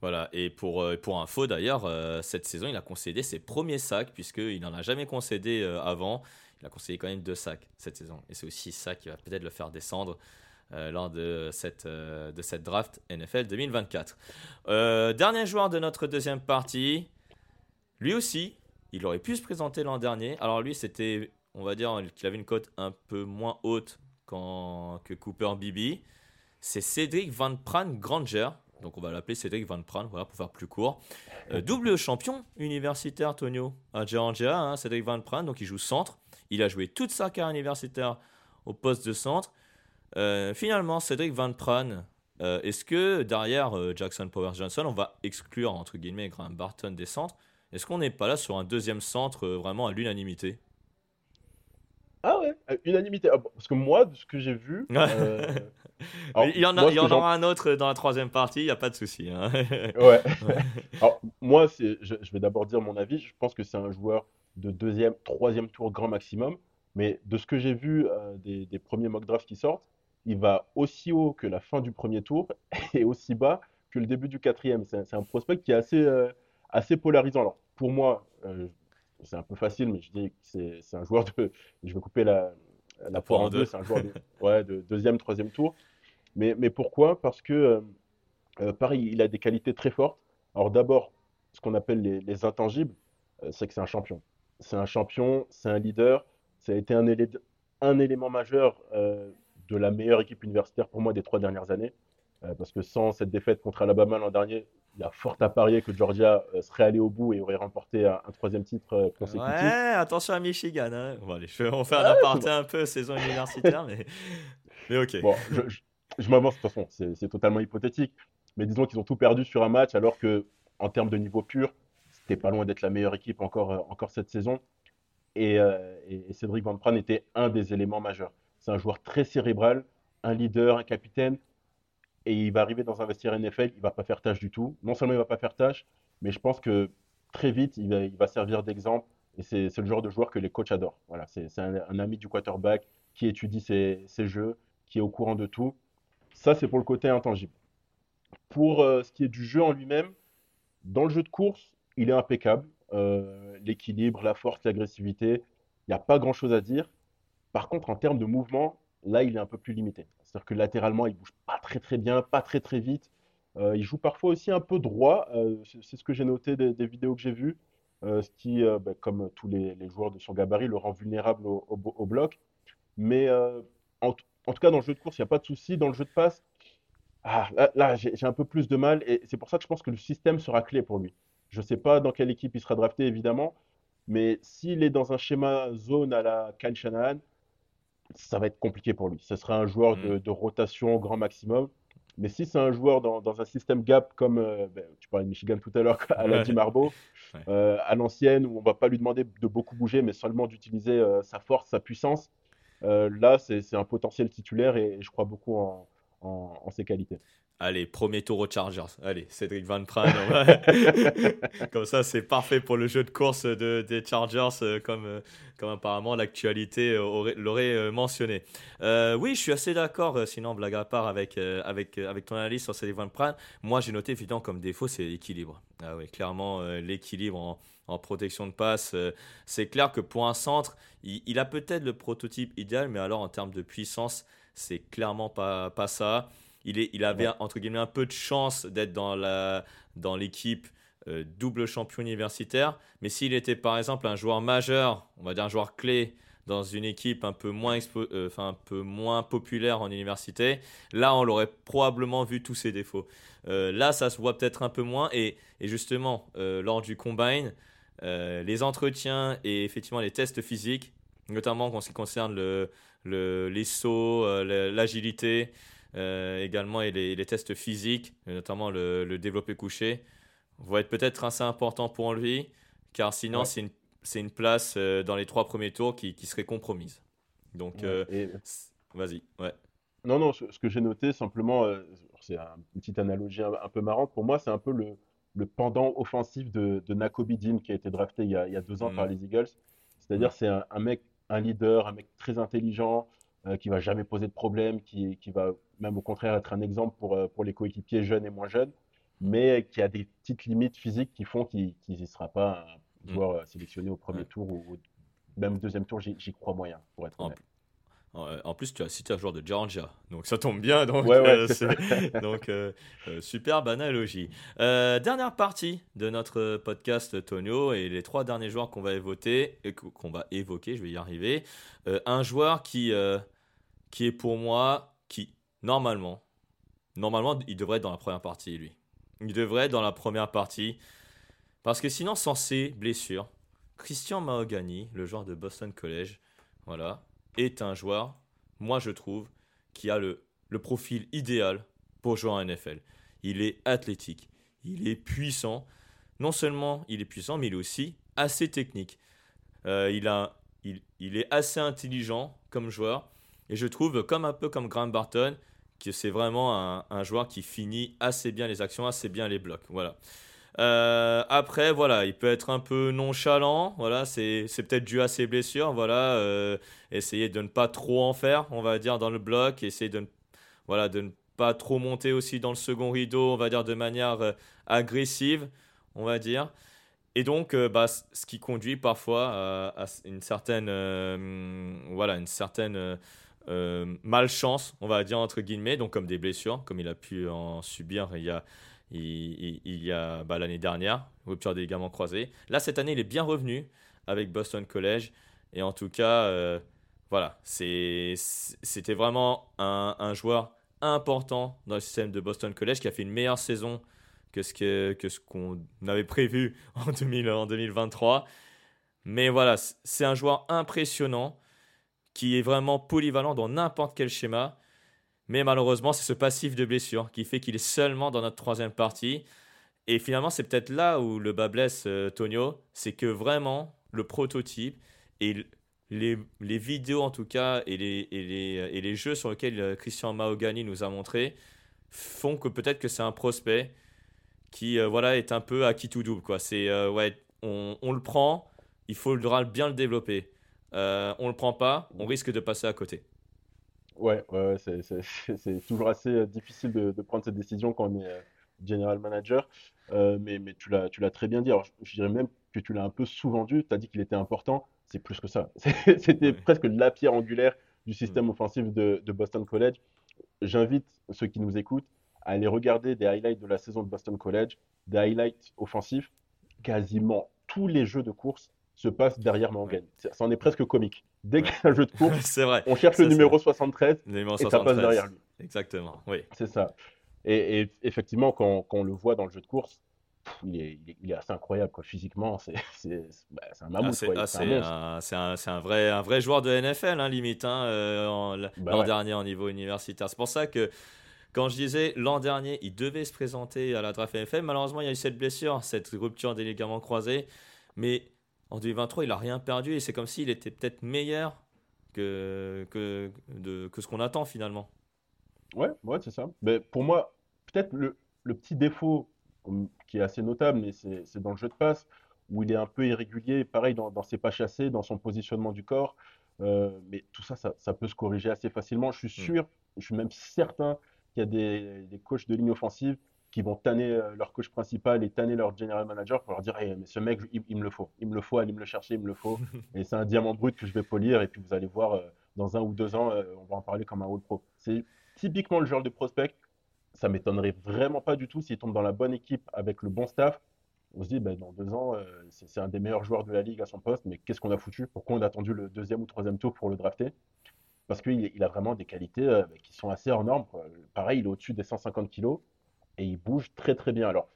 Voilà, et pour, euh, pour info d'ailleurs, euh, cette saison, il a concédé ses premiers sacs, puisqu'il n'en a jamais concédé euh, avant. Il a concédé quand même deux sacs cette saison. Et c'est aussi ça qui va peut-être le faire descendre lors de cette, de cette draft NFL 2024. dernier joueur de notre deuxième partie, lui aussi, il aurait pu se présenter l'an dernier. Alors lui, c'était, on va dire qu'il avait une cote un peu moins haute que Cooper Bibi. C'est Cédric Van Pran Granger donc on va l'appeler Cédric Van Pran, voilà, pour faire plus court. Euh, double champion universitaire, Tonio, à Georgia, hein, Cédric Van Pran, donc il joue centre. Il a joué toute sa carrière universitaire au poste de centre. Euh, finalement, Cédric Van Pran, euh, est-ce que derrière Jackson Powers Johnson, on va exclure entre guillemets Graham Barton des centres? Est-ce qu'on n'est pas là sur un deuxième centre vraiment à l'unanimité? Ah ouais, unanimité. Ah, parce que moi, de ce que j'ai vu, il y en, a, il y en aura un autre dans la troisième partie, il n'y a pas de souci. Hein. ouais. Alors, moi, je, je vais d'abord dire mon avis. Je pense que c'est un joueur de deuxième, troisième tour grand maximum. Mais de ce que j'ai vu euh, des, des, premiers mock drafts qui sortent, il va aussi haut que la fin du premier tour et aussi bas que le début du quatrième. C'est un prospect qui est assez, euh, assez polarisant. Alors, pour moi, euh, c'est un peu facile, mais je dis que c'est un joueur de. Je vais couper la, la poire en deux. C'est un joueur de, ouais, de, deuxième, troisième tour. Mais, mais pourquoi? Parce que, euh, euh, pareil, il a des qualités très fortes. Alors, d'abord, ce qu'on appelle les, les intangibles, c'est que c'est un champion. C'est un champion, c'est un leader. Ça a été un, un élément majeur de la meilleure équipe universitaire pour moi des trois dernières années. parce que sans cette défaite contre Alabama l'an dernier, il y a fort à parier que Georgia euh, serait allé au bout et aurait remporté un, troisième titre euh, consécutif. Ouais, attention à Michigan. Hein. Bon, allez, on fait un aparté un peu saison universitaire, mais, mais ok. Bon, je, m'avance de toute façon, c'est totalement hypothétique. Mais disons qu'ils ont tout perdu sur un match, alors que en termes de niveau pur, c'était pas loin d'être la meilleure équipe encore, euh, encore cette saison. Et, et, Cédric Van Pran était un des éléments majeurs. C'est un joueur très cérébral, un leader, un capitaine et il va arriver dans un vestiaire NFL, il va pas faire tâche du tout. Non seulement il va pas faire tâche, mais je pense que très vite, il va, servir d'exemple. Et c'est le genre de joueur que les coachs adorent. Voilà, c'est un, ami du quarterback qui étudie ses, ses, jeux, qui est au courant de tout. Ça, c'est pour le côté intangible. Pour euh, ce qui est du jeu en lui-même, dans le jeu de course, il est impeccable. Euh, l'équilibre, la force, l'agressivité, il n'y a pas grand-chose à dire. Par contre, en termes de mouvement, là, il est un peu plus limité. C'est-à-dire que latéralement, il bouge pas très très bien, pas très très vite. Euh, il joue parfois aussi un peu droit. Euh, c'est ce que j'ai noté des, vidéos que j'ai vues. Euh, ce qui, bah, comme tous les, joueurs de son gabarit, le rend vulnérable au, bloc. Mais en, tout cas, dans le jeu de course, il n'y a pas de souci. Dans le jeu de passe, ah, là, j'ai un peu plus de mal. Et c'est pour ça que je pense que le système sera clé pour lui. Je ne sais pas dans quelle équipe il sera drafté, évidemment. Mais s'il est dans un schéma zone à la Kyle ça va être compliqué pour lui. Ce sera un joueur de, mm. rotation au grand maximum. Mais si c'est un joueur dans, un système gap comme euh, ben, tu parlais de Michigan tout à l'heure, à la Harbaugh, euh, à l'ancienne, où on va pas lui demander de beaucoup bouger, mais seulement d'utiliser euh, sa force, sa puissance, là, c'est un potentiel titulaire et, je crois beaucoup en ses qualités. Allez, premier tour aux Chargers. Allez, Cédric Van Pran. comme ça, c'est parfait pour le jeu de course de, des Chargers, euh, comme, euh, comme apparemment l'actualité l'aurait euh, mentionné. oui, je suis assez d'accord, sinon, blague à part, avec, avec, ton analyse sur Cédric Van Pran. Moi, j'ai noté, évidemment, comme défaut, c'est l'équilibre. Ah oui, clairement, l'équilibre en, en, protection de passe. c'est clair que pour un centre, il, il a peut-être le prototype idéal, mais alors en termes de puissance, c'est clairement pas, pas ça il, est, il avait entre guillemets un peu de chance d'être dans la dans l'équipe euh, double champion universitaire. Mais s'il était par exemple un joueur majeur, on va dire un joueur clé dans une équipe un peu moins, euh, enfin, un peu moins populaire en université, là on l'aurait probablement vu tous ses défauts. Euh, là ça se voit peut-être un peu moins et, et justement lors du combine, les entretiens et effectivement les tests physiques, notamment en ce qui concerne le, le les sauts, l'agilité, également et les, tests physiques, notamment le, le, développé couché, vont être peut-être assez importants pour lui, car sinon c'est une, une, place euh, dans les trois premiers tours qui, qui serait compromise. Donc, euh, vas-y. Ouais. Non, non, ce, que j'ai noté simplement, c'est une petite analogie un, peu marrante. Pour moi, c'est un peu le, le pendant offensif de, de Nakobe Dean qui a été drafté il y a, il y a deux ans par mm. les Eagles. C'est-à-dire, c'est un, mec, un leader, un mec très intelligent, euh, qui va jamais poser de problème, qui, qui, va même au contraire être un exemple pour, euh, pour les coéquipiers jeunes et moins jeunes, mais qui a des petites limites physiques qui font qu'il ne sera pas un mm. joueur euh, sélectionné au premier tour ou, même au deuxième tour, j'y crois moyen, pour être honnête. En plus, tu as cité un joueur de Georgia, donc ça tombe bien. Donc, euh, donc euh, euh, superbe analogie. dernière partie de notre podcast, Tonio, et les trois derniers joueurs qu'on va évoquer, qu'on va évoquer, je vais y arriver. un joueur qui, qui est pour moi, qui normalement, normalement, il devrait être dans la première partie, lui. Il devrait être dans la première partie, parce que sinon, sans ses blessures, Christian Mahogany, le joueur de Boston College, voilà, est un joueur, moi je trouve, qui a le, le profil idéal pour jouer en NFL. Il est athlétique, il est puissant. Non seulement il est puissant, mais il est aussi assez technique. Euh, il, a, il, il, est assez intelligent comme joueur. Et je trouve, comme un peu comme Graham Barton, que c'est vraiment un, joueur qui finit assez bien les actions, assez bien les blocs. Voilà. Euh, après, voilà, il peut être un peu nonchalant. Voilà, c'est peut-être dû à ses blessures. Voilà, euh, essayer de ne pas trop en faire, on va dire, dans le bloc. Essayer de ne, voilà, de ne pas trop monter aussi dans le second rideau, on va dire, de manière euh, agressive, on va dire. Et donc, bah, ce qui conduit parfois à, une certaine, voilà, une certaine malchance, on va dire, entre guillemets, donc comme des blessures, comme il a pu en subir il y a il, y a bah, l'année dernière, rupture des ligaments croisés. Là, cette année, il est bien revenu avec Boston College. Et en tout cas, euh, voilà, c'était vraiment un, joueur important dans le système de Boston College qui a fait une meilleure saison que ce qu'on que avait prévu en, 2000, en 2023. Mais voilà, c'est un joueur impressionnant qui est vraiment polyvalent dans n'importe quel schéma. Mais malheureusement, c'est ce passif de blessure qui fait qu'il est seulement dans notre troisième partie. Et finalement, c'est peut-être là où le bas blesse euh, Tonio, c'est que vraiment le prototype et les, vidéos en tout cas et les, et les, et les jeux sur lesquels euh, Christian Mahogany nous a montré font que peut-être que c'est un prospect qui euh, voilà est un peu à qui tout double quoi. C'est ouais, on, on, le prend, il faudra bien le développer. On le prend pas, on risque de passer à côté. Ouais, ouais, c'est toujours assez euh, difficile de, de, prendre cette décision quand on est euh, general manager. Euh, mais, mais tu l'as très bien dit. Alors, je, dirais même que tu l'as un peu sous-vendu. Tu as dit qu'il était important. C'est plus que ça. C'était presque la pierre angulaire du système mm. offensif de, de Boston College. J'invite ceux qui nous écoutent à aller regarder des highlights de la saison de Boston College, des highlights offensifs. Quasiment tous les jeux de course se passe derrière Mangan. Ça en est presque comique. Dès qu'il y a un jeu de course, vrai. on cherche le numéro 73 et ça passe derrière lui. Exactement, oui. C'est ça. Et, effectivement, quand, on le voit dans le jeu de course, il est, il est, assez incroyable quoi. physiquement c'est bah, un mammouth ah, c'est un, un, vrai, un vrai joueur de NFL hein, limite hein, euh, bah l'an dernier en niveau universitaire c'est pour ça que quand je disais l'an dernier il devait se présenter à la draft NFL malheureusement il y a eu cette blessure cette rupture des ligaments croisés mais en 2023, il n'a rien perdu et c'est comme s'il était peut-être meilleur que, que, de, que ce qu'on attend finalement. Ouais, ouais c'est ça. Mais pour moi, peut-être le, le, petit défaut qui est assez notable, mais c'est dans le jeu de passe, où il est un peu irrégulier, pareil dans, dans ses pas chassés, dans son positionnement du corps. Euh, mais tout ça, ça, ça, peut se corriger assez facilement. Je suis hmm. sûr, je suis même certain qu'il y a des, des coachs de ligne offensive qui vont tanner euh, leur coach principal et tanner leur general manager pour leur dire mais ce mec, il, me le faut, il me le faut, allez me le chercher, il me le faut. et c'est un diamant brut que je vais polir et puis vous allez voir, euh, dans un ou deux ans, euh, on va en parler comme un All Pro. C'est typiquement le genre de prospect. Ça m'étonnerait vraiment pas du tout s'il tombe dans la bonne équipe avec le bon staff. On se dit, ben, dans deux ans, c'est un des meilleurs joueurs de la ligue à son poste, mais qu'est-ce qu'on a foutu? Pourquoi on a attendu le deuxième ou troisième tour pour le drafter? Parce qu'il il a vraiment des qualités qui sont assez hors normes. Pareil, il est au-dessus des 150 kilos et il bouge très très bien. Alors,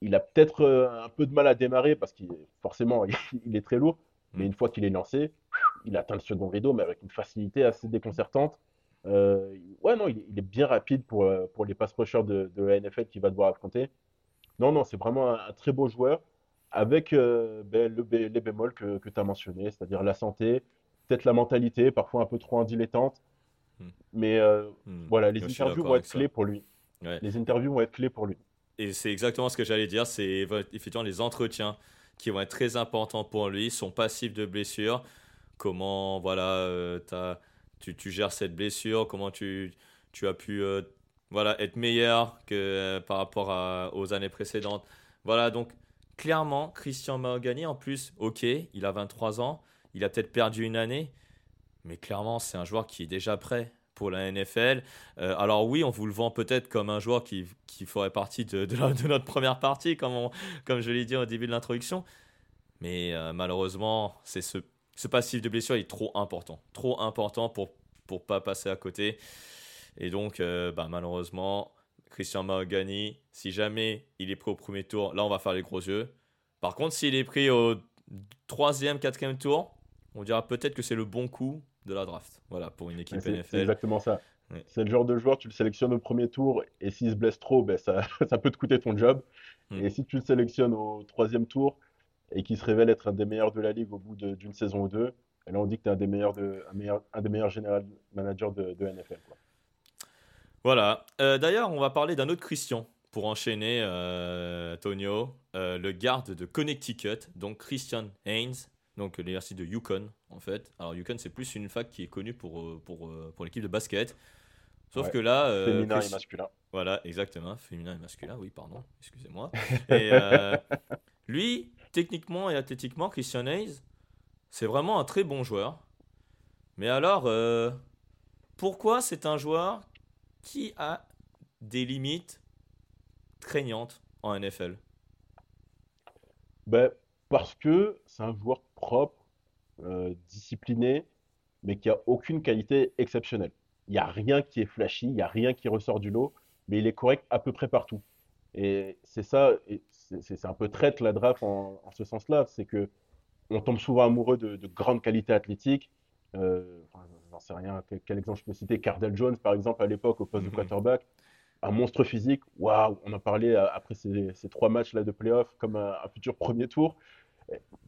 il a peut-être euh, un peu de mal à démarrer parce qu'il forcément il est très lourd, mais mm. une fois qu'il est lancé, il atteint le second rideau, mais avec une facilité assez déconcertante. Euh, ouais, non, il, est bien rapide pour, euh, pour les pass rushers de, de la NFL qu'il va devoir affronter. Non, non, c'est vraiment un, très beau joueur avec ben, le, les bémols que, que tu as mentionné, c'est-à-dire la santé, peut-être la mentalité, parfois un peu trop en dilettante. Mm. Mais mm. voilà, les interviews vont être clés pour lui. Les interviews vont être clés pour lui. et c'est exactement ce que j'allais dire, c'est effectivement les entretiens qui vont être très importants pour lui, son passif de blessure, comment voilà, as, tu, tu, gères cette blessure, comment tu, tu as pu voilà, être meilleur que par rapport aux années précédentes. Voilà, donc clairement, Christian Mahogany, en plus, ok, il a 23 ans, il a peut-être perdu une année, mais clairement, c'est un joueur qui est déjà prêt pour la NFL. Euh, alors oui, on vous le vend peut-être comme un joueur qui, qui ferait partie de, notre première partie, comme, comme je l'ai dit au début de l'introduction. Mais euh, malheureusement, c'est ce, ce passif de blessure est trop important. Trop important pour ne pas passer à côté. Et donc, euh, bah, malheureusement, Christian Mahogany, si jamais il est pris au premier tour, là on va faire les gros yeux. Par contre, s'il est pris au troisième, quatrième tour, on dira peut-être que c'est le bon coup de la draft. Voilà, pour une équipe NFL. C'est exactement ça. C'est le genre de joueur, tu le sélectionnes au premier tour et s'il se blesse trop, ben ça, ça, peut te coûter ton job. Hmm. Et si tu le sélectionnes au troisième tour et qu'il se révèle être un des meilleurs de la ligue au bout d'une saison ou deux, et là on dit que tu es un des meilleurs, de, un meilleur, un des meilleurs général managers de, de NFL. Quoi. Voilà. Euh, d'ailleurs, on va parler d'un autre Christian pour enchaîner, euh, Tonio, euh, le garde de Connecticut, donc Christian Haynes, donc l'université de Yukon en fait. Alors Yukon c'est plus une fac qui est connue pour, pour, pour l'équipe de basket. Sauf que là... féminin et masculin. Voilà, exactement. Féminin et masculin, oui, pardon, excusez-moi. Et lui, techniquement et athlétiquement, Christian Haynes, c'est vraiment un très bon joueur. Mais alors, pourquoi c'est un joueur qui a des limites craignantes en NFL ben, Parce que c'est un joueur propre, euh, discipliné, mais qui a aucune qualité exceptionnelle. Il n'y a rien qui est flashy, il n'y a rien qui ressort du lot, mais il est correct à peu près partout. Et c'est ça, c'est un peu traite la draft en, ce sens-là, c'est que on tombe souvent amoureux de, de grandes qualités athlétiques. Euh, j'en sais rien, quel, exemple je peux citer? Cardell Jones, par exemple, à l'époque, au poste de mhm. quarterback. Un monstre physique, waouh, on en parlait euh, après ces, ces trois matchs-là de playoff comme un, futur premier tour.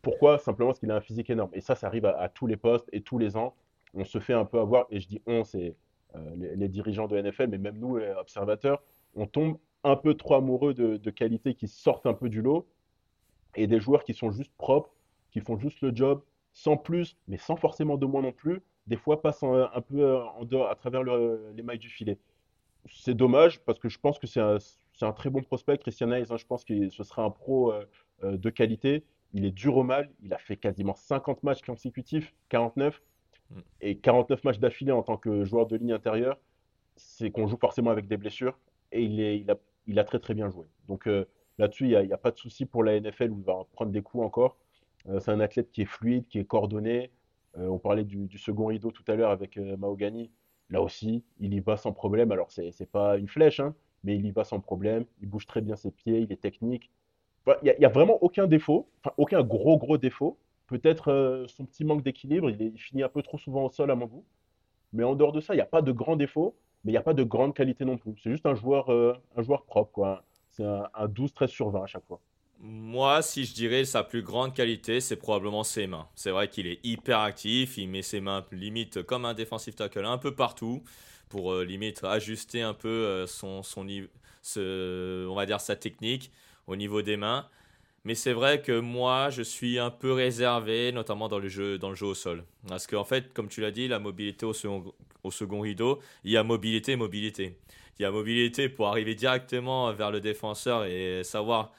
Pourquoi Simplement parce qu'il a un physique énorme. Et ça, ça arrive à, tous les postes et tous les ans. On se fait un peu avoir, et je dis on, c'est euh, les, dirigeants de NFL, mais même nous, observateurs, on tombe un peu trop amoureux de, de qualités qui sortent un peu du lot et des joueurs qui sont juste propres, qui font juste le job, sans plus, mais sans forcément de moins non plus, des fois passe un, peu euh, en dehors, à travers les mailles du filet. C'est dommage parce que je pense que c'est un, très bon prospect, Christian Hayes. Hein, je pense que ce sera un pro euh, de qualité. Il est dur au mal. Il a fait quasiment 50 matchs consécutifs, 49. Mm. Et 49 matchs d'affilée en tant que joueur de ligne intérieure, c'est qu'on joue forcément avec des blessures. Et il, est, il, a, il a très très bien joué. Donc là-dessus, il n'y a, a, pas de souci pour la NFL où il va prendre des coups encore. c'est un athlète qui est fluide, qui est coordonné, euh, on parlait du, second rideau tout à l'heure avec euh, Mahogany. Là aussi, il y va sans problème. Alors, c'est n'est pas une flèche, hein, mais il y va sans problème. Il bouge très bien ses pieds, il est technique. Il n'y a, vraiment aucun défaut, aucun gros, gros défaut. Peut-être euh, son petit manque d'équilibre, il, finit un peu trop souvent au sol à mon goût. Mais en dehors de ça, il n'y a pas de grands défauts, mais il n'y a pas de grande qualité non plus. C'est juste un joueur, un joueur propre. C'est un, un 12-13 sur 20 à chaque fois. Moi, si je dirais sa plus grande qualité, c'est probablement ses mains. C'est vrai qu'il est hyper actif, il met ses mains limite comme un défensif tackle un peu partout pour euh, limite ajuster un peu euh, son, son on va dire sa technique au niveau des mains. Mais c'est vrai que moi, je suis un peu réservé, notamment dans le jeu, dans le jeu au sol. Parce qu'en fait, comme tu l'as dit, la mobilité au second, au second rideau, il y a mobilité mobilité. Il y a mobilité pour arriver directement vers le défenseur et savoir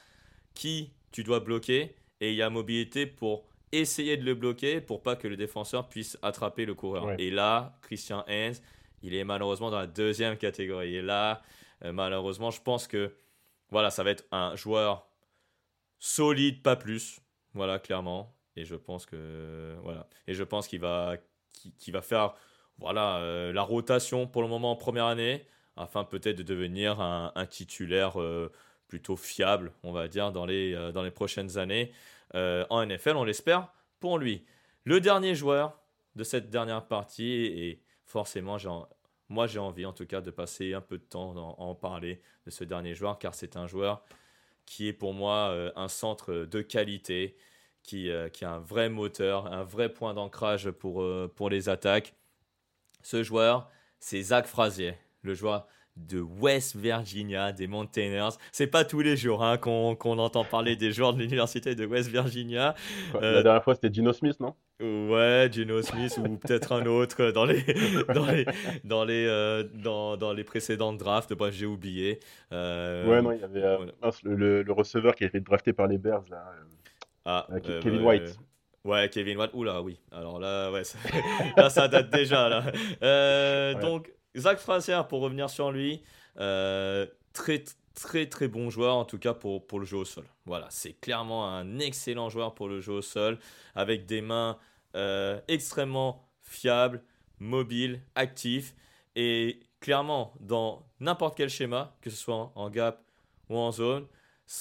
qui tu dois bloquer et il y a mobilité pour essayer de le bloquer pour pas que le défenseur puisse attraper le coureur. Et là, Christian Hens, il est malheureusement dans la deuxième catégorie. Et là, euh, malheureusement, je pense que voilà, ça va être un joueur solide, pas plus. Voilà, clairement. Et je pense que voilà. Qu'il va faire voilà euh, la rotation pour le moment en première année afin peut-être de devenir un, titulaire euh, plutôt fiable, on va dire, dans les, euh, prochaines années en NFL, on l'espère pour lui. Le dernier joueur de cette dernière partie, et forcément, moi j'ai envie en tout cas de passer un peu de temps à en parler de ce dernier joueur, car c'est un joueur qui est pour moi euh, un centre de qualité, qui, qui a un vrai moteur, un vrai point d'ancrage pour, pour les attaques. Ce joueur, c'est Zach Frazier, le joueur de West Virginia, des Mountaineers. C'est pas tous les jours hein, qu'on entend parler des joueurs de l'université de West Virginia. La euh, dernière fois, c'était Gino Smith, non? Ouais, Gino Smith ou peut-être un autre dans les dans les dans les euh, dans, dans, les précédentes drafts. Bref, j'ai oublié. Euh, ouais, non, il y avait le, le, receveur qui a été drafté par les Bears là. Ah, Kevin White. Ouais, Kevin White. Oula, oui. Alors là, ouais, ça, là, ça date déjà. Là. Donc, Zach Fraser, pour revenir sur lui, euh, très très très bon joueur en tout cas pour, pour le jeu au sol. Voilà, c'est clairement un excellent joueur pour le jeu au sol, avec des mains euh, extrêmement fiables, mobiles, actifs, et clairement dans n'importe quel schéma, que ce soit en gap ou en zone,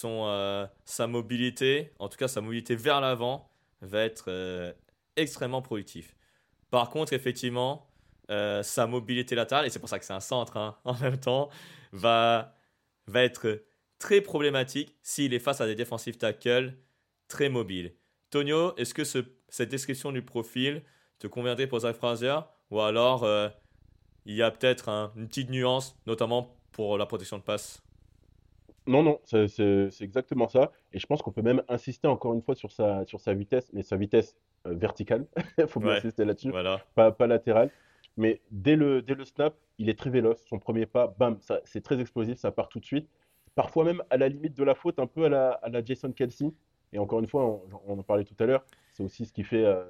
euh, sa mobilité, en tout cas sa mobilité vers l'avant, va être extrêmement productif. Par contre, effectivement, euh, sa mobilité latérale, et c'est pour ça que c'est un centre hein, en même temps, va, va être très problématique s'il est face à des défensifs tackles très mobiles. Tonio, est-ce que ce, cette description du profil te conviendrait pour Zach Fraser Ou alors euh, il y a peut-être une petite nuance, notamment pour la protection de passe? Non, non, c'est exactement ça. Et je pense qu'on peut même insister encore une fois sur sa, sur sa vitesse, mais sa vitesse euh, verticale. Il faut bien insister là-dessus, voilà. pas, pas latérale. Mais dès le, dès le snap, il est très véloce. Son premier pas, bam, c'est très explosif, ça part tout de suite. Parfois même à la limite de la faute, un peu à la, à la Jason Kelsey. Et encore une fois, on, en parlait tout à l'heure, c'est aussi ce qui fait, euh,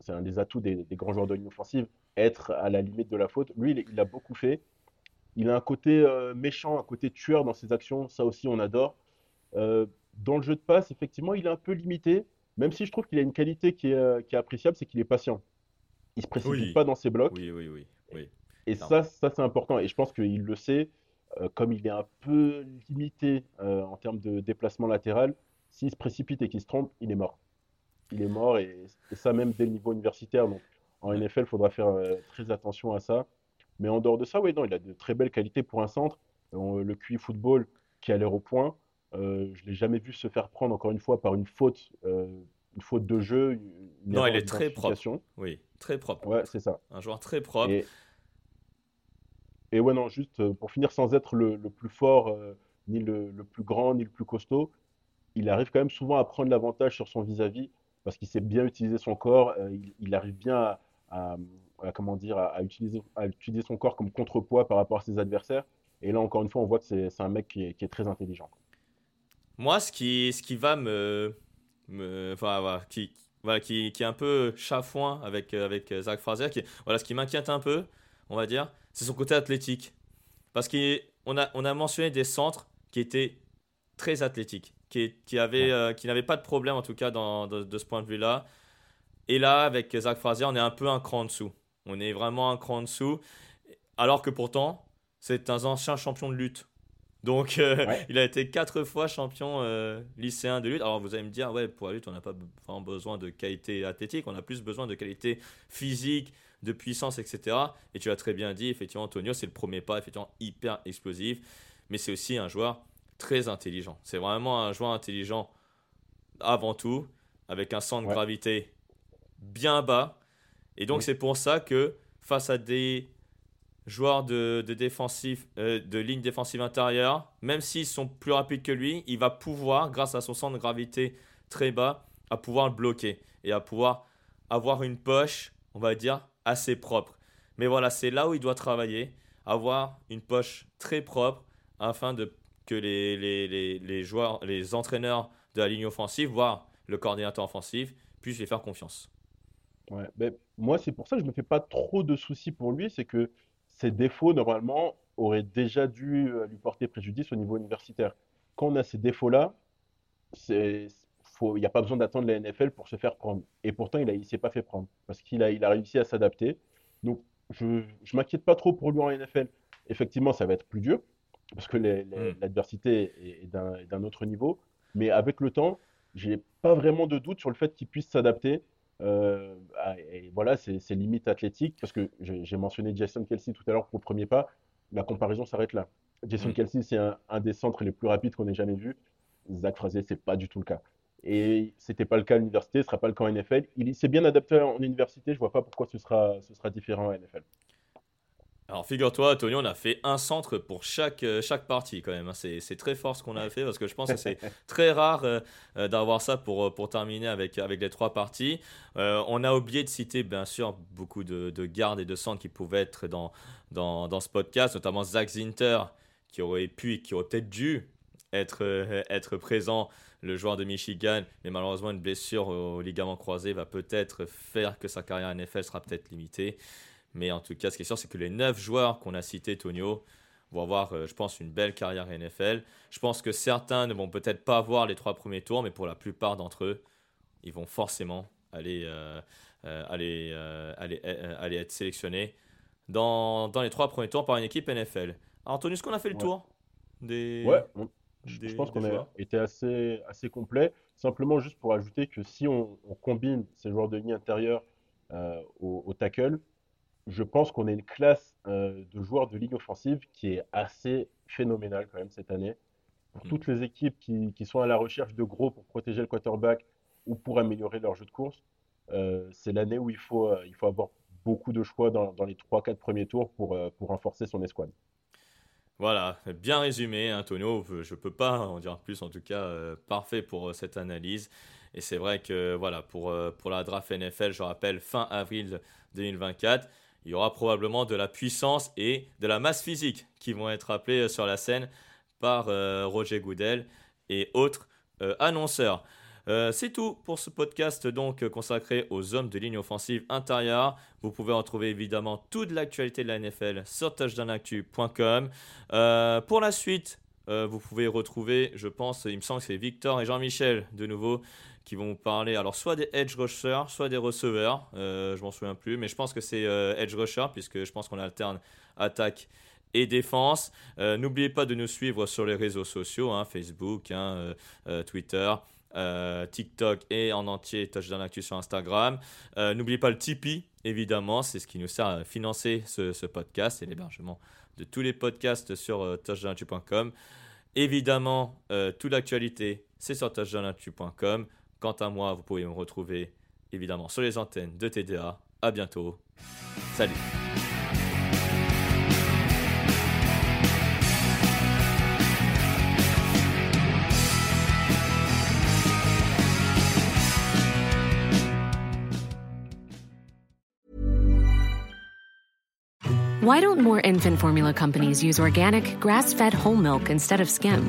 c'est un des atouts des, grands joueurs de ligne offensive, être à la limite de la faute. Lui, il, il a beaucoup fait. Il a un côté euh, méchant, un côté tueur dans ses actions. Ça aussi, on adore. Euh, dans le jeu de passe, effectivement, il est un peu limité, même si je trouve qu'il a une qualité qui est, qui est appréciable, c'est qu'il est patient il se précipite pas dans ses blocs. Oui, oui, oui. Et ça, ça c'est important. Et je pense qu'il le sait, euh, comme il est un peu limité euh, en termes de déplacement latéral, s'il se précipite et qu'il se trompe, il est mort. Il est mort, et, ça même dès le niveau universitaire. Donc en NFL, il faudra faire euh, très attention à ça. Mais en dehors de ça, oui, non, il a de très belles qualités pour un centre. le QI football qui a l'air au point, je ne l'ai jamais vu se faire prendre, encore une fois, par une faute une faute de jeu. non, il est très propre. Oui, très propre. Ouais, c'est ça. Un joueur très propre. Et, ouais, non, juste euh, pour finir, sans être le, plus fort, euh, ni le, plus grand, ni le plus costaud, il arrive quand même souvent à prendre l'avantage sur son vis-à-vis parce qu'il sait bien utiliser son corps. Euh, il, arrive bien à, comment dire, à, utiliser, à utiliser son corps comme contrepoids par rapport à ses adversaires. Et là, encore une fois, on voit que c'est un mec qui est, qui est, très intelligent. Moi, ce qui, ce qui va me, enfin, voilà, qui, voilà, qui, qui, est un peu chafouin avec, euh, avec euh, Zach Fraser. Qui, voilà, ce qui m'inquiète un peu, on va dire, c'est son côté athlétique. Parce qu'on a, on a mentionné des centres qui étaient très athlétiques, qui, qui, avaient, euh, qui n'avaient pas de problème en tout cas dans, de, ce point de vue-là. Et là, avec Zach Fraser, on est un peu un cran en dessous. On est vraiment un cran en dessous. Alors que pourtant, c'est un ancien champion de lutte. Donc, euh, il a été quatre fois champion euh, lycéen de lutte. Alors, vous allez me dire, ouais, pour la lutte, on n'a pas vraiment besoin de qualité athlétique, on a plus besoin de qualité physique, de puissance, etc. Et tu as très bien dit, effectivement, Antonio, c'est le premier pas, effectivement, hyper explosif, mais c'est aussi un joueur très intelligent. C'est vraiment un joueur intelligent avant tout, avec un centre de gravité bien bas. Et donc, c'est pour ça que face à des joueur de, défensif, euh, de ligne défensive intérieure, même s'ils sont plus rapides que lui, il va pouvoir, grâce à son centre de gravité très bas, à pouvoir le bloquer et à pouvoir avoir une poche, on va dire, assez propre. Mais voilà, c'est là où il doit travailler, avoir une poche très propre afin que les, les, les, joueurs, les entraîneurs de la ligne offensive, voire le coordinateur offensif, puissent lui faire confiance. Ouais, ben, moi, c'est pour ça que je ne me fais pas trop de soucis pour lui, c'est que ses défauts, normalement, auraient déjà dû euh, lui porter préjudice au niveau universitaire. Quand on a ces défauts-là, il n'y a pas besoin d'attendre la NFL pour se faire prendre. Et pourtant, il ne s'est pas fait prendre parce qu'il a, il a réussi à s'adapter. Donc, je ne m'inquiète pas trop pour lui en NFL. Effectivement, ça va être plus dur parce que hmm. l'adversité est, d'un autre niveau. Mais avec le temps, j'ai pas vraiment de doute sur le fait qu'il puisse s'adapter euh, ah, et voilà, c'est limite athlétique parce que j'ai mentionné Jason Kelsey tout à l'heure pour le premier pas. La comparaison s'arrête là. Jason mm. Kelsey, c'est un, des centres les plus rapides qu'on ait jamais vu. Zach Frazier, c'est pas du tout le cas. Et c'était pas le cas à l'université, ce sera pas le cas en NFL. Il s'est bien adapté en université, je vois pas pourquoi ce sera, ce sera différent en NFL. Alors figure-toi, Tony, on a fait un centre pour chaque, euh, chaque partie quand même. Hein. C'est très fort ce qu'on a fait parce que je pense que c'est très rare euh, euh, d'avoir ça pour, pour terminer avec, avec les trois parties. on a oublié de citer bien sûr beaucoup de, de gardes et de centres qui pouvaient être dans, dans, dans, ce podcast, notamment Zach Zinter qui aurait pu et qui aurait peut-être dû être, être présent, le joueur de Michigan, mais malheureusement une blessure au ligament croisé va peut-être faire que sa carrière NFL sera peut-être limitée. Mais en tout cas, ce qui est sûr, c'est que les 9 joueurs qu'on a cités, Tonio, vont avoir, euh, je pense, une belle carrière NFL. Je pense que certains ne vont peut-être pas avoir les trois premiers tours, mais pour la plupart d'entre eux, ils vont forcément aller, euh, euh, aller, aller, aller, être sélectionnés dans, dans, les trois premiers tours par une équipe NFL. Alors, Tonio, est-ce qu'on a fait le tour des. Ouais, je pense qu'on a été assez, assez complet. Simplement, juste pour ajouter que si on, combine ces joueurs de ligne intérieure au, au tackle, je pense qu'on a une classe euh, de joueurs de ligne offensive qui est assez phénoménale quand même cette année. Pour mm. toutes les équipes qui, sont à la recherche de gros pour protéger le quarterback ou pour améliorer leur jeu de course, euh, c'est l'année où il faut, euh, il faut avoir beaucoup de choix dans, les 3-4 premiers tours pour, pour renforcer son escouade. Voilà, bien résumé, Antonio. Je ne peux pas en dire plus, en tout cas, parfait pour cette analyse. Et c'est vrai que voilà, pour, pour la draft NFL, je rappelle, fin avril 2024 il y aura probablement de la puissance et de la masse physique qui vont être appelés euh, sur la scène par euh, Roger Goudel et autres euh, annonceurs. c'est tout pour ce podcast donc consacré aux hommes de ligne offensive intérieure. Vous pouvez retrouver évidemment toute l'actualité de la NFL sur touchdownactu.com. pour la suite, vous pouvez retrouver, je pense, il me semble que c'est Victor et Jean-Michel de nouveau qui vont parler alors soit des edge rushers, soit des receveurs. Euh, je m'en souviens plus, mais je pense que c'est euh, edge rusher puisque je pense qu'on alterne attaque et défense. Euh, n'oubliez pas de nous suivre sur les réseaux sociaux, hein, Facebook, hein, Twitter. TikTok et en entier Touchdown Actu sur Instagram. N'oubliez pas le Tipeee, évidemment, c'est ce qui nous sert à financer ce, podcast et l'hébergement de tous les podcasts sur touchdownactu.com. Évidemment, toute l'actualité, c'est sur touchdownactu.com. Quant à moi, vous pouvez me retrouver évidemment sur les antennes de TDA. À bientôt. Salut. Why don't more infant formula companies use organic, grass fed whole milk instead of skim?